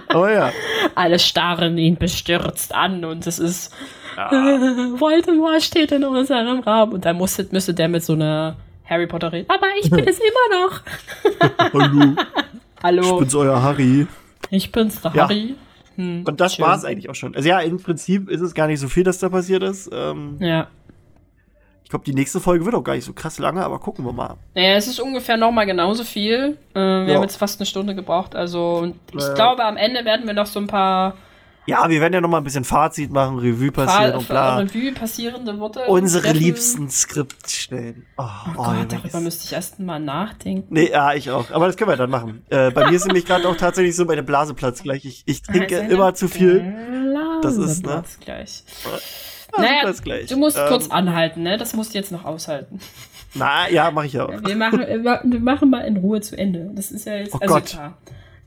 Aber ja. Alle starren ihn bestürzt an und es ist Voldemort steht in unserem Raum und dann musste, müsste der mit so einer Harry Potter reden. Aber ich bin es immer noch. Hallo, ich Hallo, bin's euer Harry. ich bin's, der Ja. Harry. Hm, Und das schön. war's eigentlich auch schon. Also ja, im Prinzip ist es gar nicht so viel, dass da passiert ist. Ähm, Ja. ich glaube, die nächste Folge wird auch gar nicht so krass lange, aber gucken wir mal. Naja, es ist ungefähr nochmal genauso viel. Äh, wir Ja. haben jetzt fast eine Stunde gebraucht. Also, und ich Ja. glaube, am Ende werden wir noch so ein paar Ja, wir werden ja noch mal ein bisschen Fazit machen, Revue passieren Fa- und bla. Revue passierende Worte. Unsere treffen. liebsten Skriptstellen. Oh, Oh oh, Gott, darüber müsste ich erst mal nachdenken. Nee, ja, ich auch. Aber das können wir dann machen. Äh, bei mir ist nämlich gerade auch tatsächlich so, meine Blase platzt gleich. Ich, ich trinke Also, immer zu viel. Blase. das da ist, ne? gleich. Naja, gleich. du musst Ähm, kurz anhalten, ne? Das musst du jetzt noch aushalten. Na, ja, mach ich ja auch. Wir machen, wir machen mal in Ruhe zu Ende. Das ist ja jetzt Oh also Gott. klar.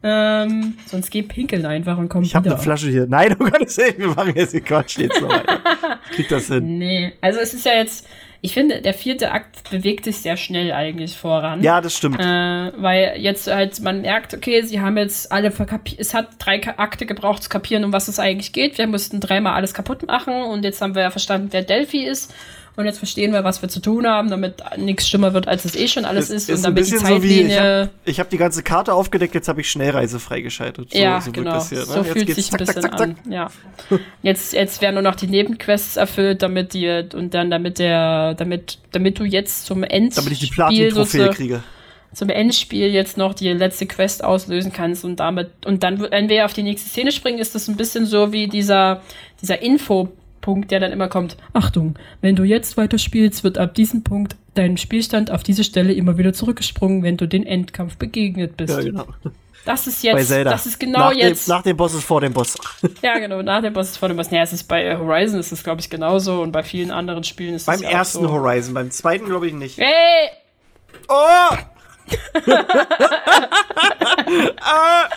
Ähm, sonst geh pinkeln einfach und komm Ich habe wieder. eine Flasche hier. Nein, um Gottes Willen, wir machen jetzt den Quatsch jetzt noch weiter. Ich krieg das hin. Nee, also es ist ja jetzt, ich finde, der vierte Akt bewegt sich sehr schnell eigentlich voran. Ja, das stimmt. Äh, weil jetzt halt man merkt, okay, sie haben jetzt alle verkapiert, es hat drei Akte gebraucht zu kapieren, um was es eigentlich geht. Wir mussten dreimal alles kaputt machen und jetzt haben wir ja verstanden, wer Delphi ist. Und jetzt verstehen wir, was wir zu tun haben, damit nichts schlimmer wird, als es eh schon alles ist. und ein damit die bisschen so wie, ich Zeitlinie. habe hab die ganze Karte aufgedeckt, jetzt habe ich Schnellreise freigeschaltet. So, ja, so genau. hier, ne? So jetzt fühlt sich ein zack, bisschen zack, zack, an. Ja. Jetzt, jetzt werden nur noch die Nebenquests erfüllt, damit die und dann damit der, damit, damit du jetzt zum Endspiel Damit ich die Platin-Trophäe kriege. zum Endspiel jetzt noch die letzte Quest auslösen kannst und damit und dann, wenn wir auf die nächste Szene springen, ist das ein bisschen so wie dieser, dieser Infopunkt, der dann immer kommt. Achtung, wenn du jetzt weiterspielst, wird ab diesem Punkt dein Spielstand auf diese Stelle immer wieder zurückgesprungen, wenn du den Endkampf begegnet bist. Ja, genau. Das ist Bei jetzt, das ist genau nach jetzt. Dem, nach dem Boss ist vor dem Boss. ja, genau, nach dem Boss ist vor dem Boss. Naja, es ist bei Horizon ist es, glaube ich, genauso und bei vielen anderen Spielen ist es Beim ersten so. Horizon, beim zweiten glaube ich nicht. Hey! Oh! Ah!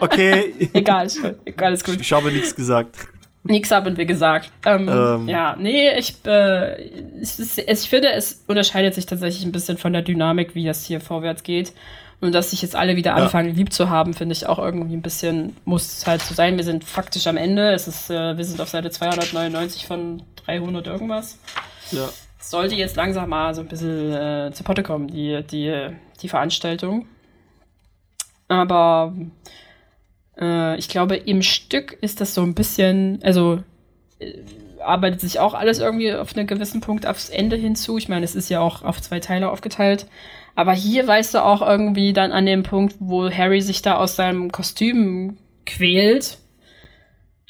okay, Egal. Egal, ist gut. ich habe nichts gesagt. Nix haben wir gesagt. Ähm, Ähm. Ja, nee, ich, äh, es, ich finde, es unterscheidet sich tatsächlich ein bisschen von der Dynamik, wie das hier vorwärts geht. Und dass sich jetzt alle wieder Ja. anfangen, lieb zu haben, finde ich auch irgendwie ein bisschen, muss es halt so sein. Wir sind faktisch am Ende. Es ist, äh, wir sind auf Seite 299 von 300 irgendwas. Ja. Sollte jetzt langsam mal so ein bisschen äh, zu Potte kommen, die, die, die Veranstaltung. Aber äh, ich glaube, im Stück ist das so ein bisschen, also äh, arbeitet sich auch alles irgendwie auf einen gewissen Punkt aufs Ende hinzu. Ich meine, es ist ja auch auf zwei Teile aufgeteilt. Aber hier weißt du auch irgendwie dann an dem Punkt, wo Harry sich da aus seinem Kostüm quält.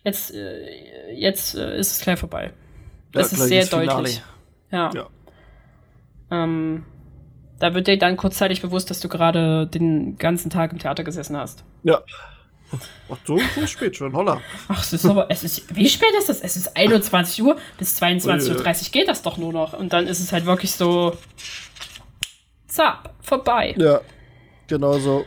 Jetzt, äh, jetzt äh, ist es gleich vorbei. Das ist gleich sehr das Finale. Ja. Ja. Ähm, da wird dir dann kurzzeitig bewusst, dass du gerade den ganzen Tag im Theater gesessen hast. Ja. Ach, so, so spät schon, holla. Ach, es ist aber, es ist, wie spät ist das? Es ist 21 Uhr, bis 22.30 Uhr geht das doch nur noch. Und dann ist es halt wirklich so, zap, vorbei. Ja, genau so.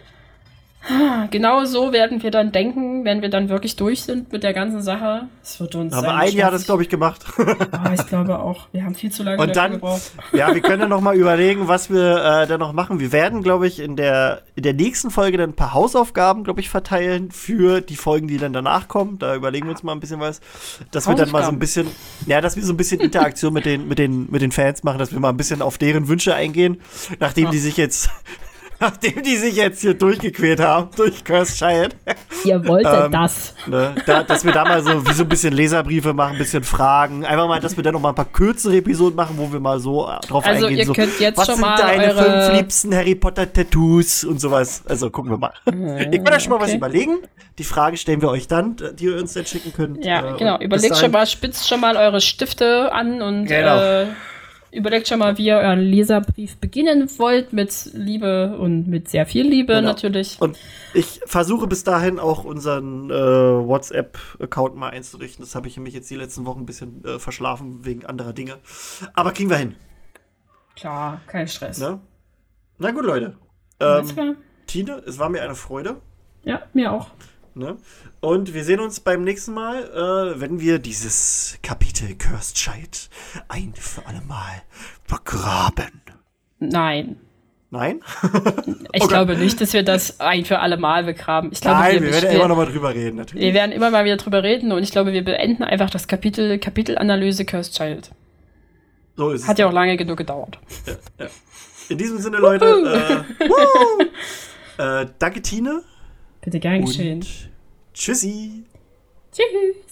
Genau so werden wir dann denken, wenn wir dann wirklich durch sind mit der ganzen Sache. Es wird uns. Haben wir ein Jahr das, schmerzlich- glaube ich, gemacht. Ah, ich glaube auch. Wir haben viel zu lange Und dann, gebraucht. ja, wir können ja noch mal überlegen, was wir äh, da noch machen. Wir werden, glaube ich, in der, in der nächsten Folge dann ein paar Hausaufgaben, glaube ich, verteilen für die Folgen, die dann danach kommen. Da überlegen wir uns mal ein bisschen was. Dass wir dann mal so ein bisschen, ja, dass wir so ein bisschen Interaktion mit den, mit den, mit den Fans machen, dass wir mal ein bisschen auf deren Wünsche eingehen, nachdem Ja. die sich jetzt, nachdem die sich jetzt hier durchgequält haben, durch Cursed Child. Ihr wolltet Ähm, das. Ne? Da, dass wir da mal so wie so ein bisschen Leserbriefe machen, ein bisschen Fragen. Einfach mal, dass wir dann noch mal ein paar kürzere Episoden machen, wo wir mal so äh, drauf Also, eingehen. ihr so, könnt jetzt was schon sind mal deine eure- fünf liebsten Harry Potter Tattoos und sowas? Also gucken wir mal. ihr könnt euch schon mal was okay. überlegen. Die Fragen stellen wir euch dann, die ihr uns dann schicken könnt. Ja, Äh, genau. Überlegt schon mal, spitzt schon mal eure Stifte an und Genau. äh, überlegt schon mal, wie ihr euren Leserbrief beginnen wollt. Mit Liebe und mit sehr viel Liebe Genau. natürlich. Und ich versuche bis dahin auch unseren äh, WhatsApp-Account mal einzurichten. Das habe ich nämlich jetzt die letzten Wochen ein bisschen äh, verschlafen wegen anderer Dinge. Aber kriegen wir hin. Klar, kein Stress. Ne? Na gut, Leute. Ähm. Tine, es war mir eine Freude. Ja, mir auch. Ne? Und wir sehen uns beim nächsten Mal, äh, wenn wir dieses Kapitel Cursed Child ein für alle Mal begraben. Nein. Nein? Ich Okay. glaube nicht, dass wir das ein für alle Mal begraben. Ich glaube, Nein, wir, wir werden ja immer noch mal drüber reden, natürlich. wir werden immer mal wieder drüber reden und ich glaube, wir beenden einfach das Kapitel Kapitelanalyse Cursed Child. So ist Hat es. ja auch lange genug gedauert. In diesem Sinne, Leute, äh, äh, danke, Tine. Bitte gern geschehen. Tschüssi. Tschüss.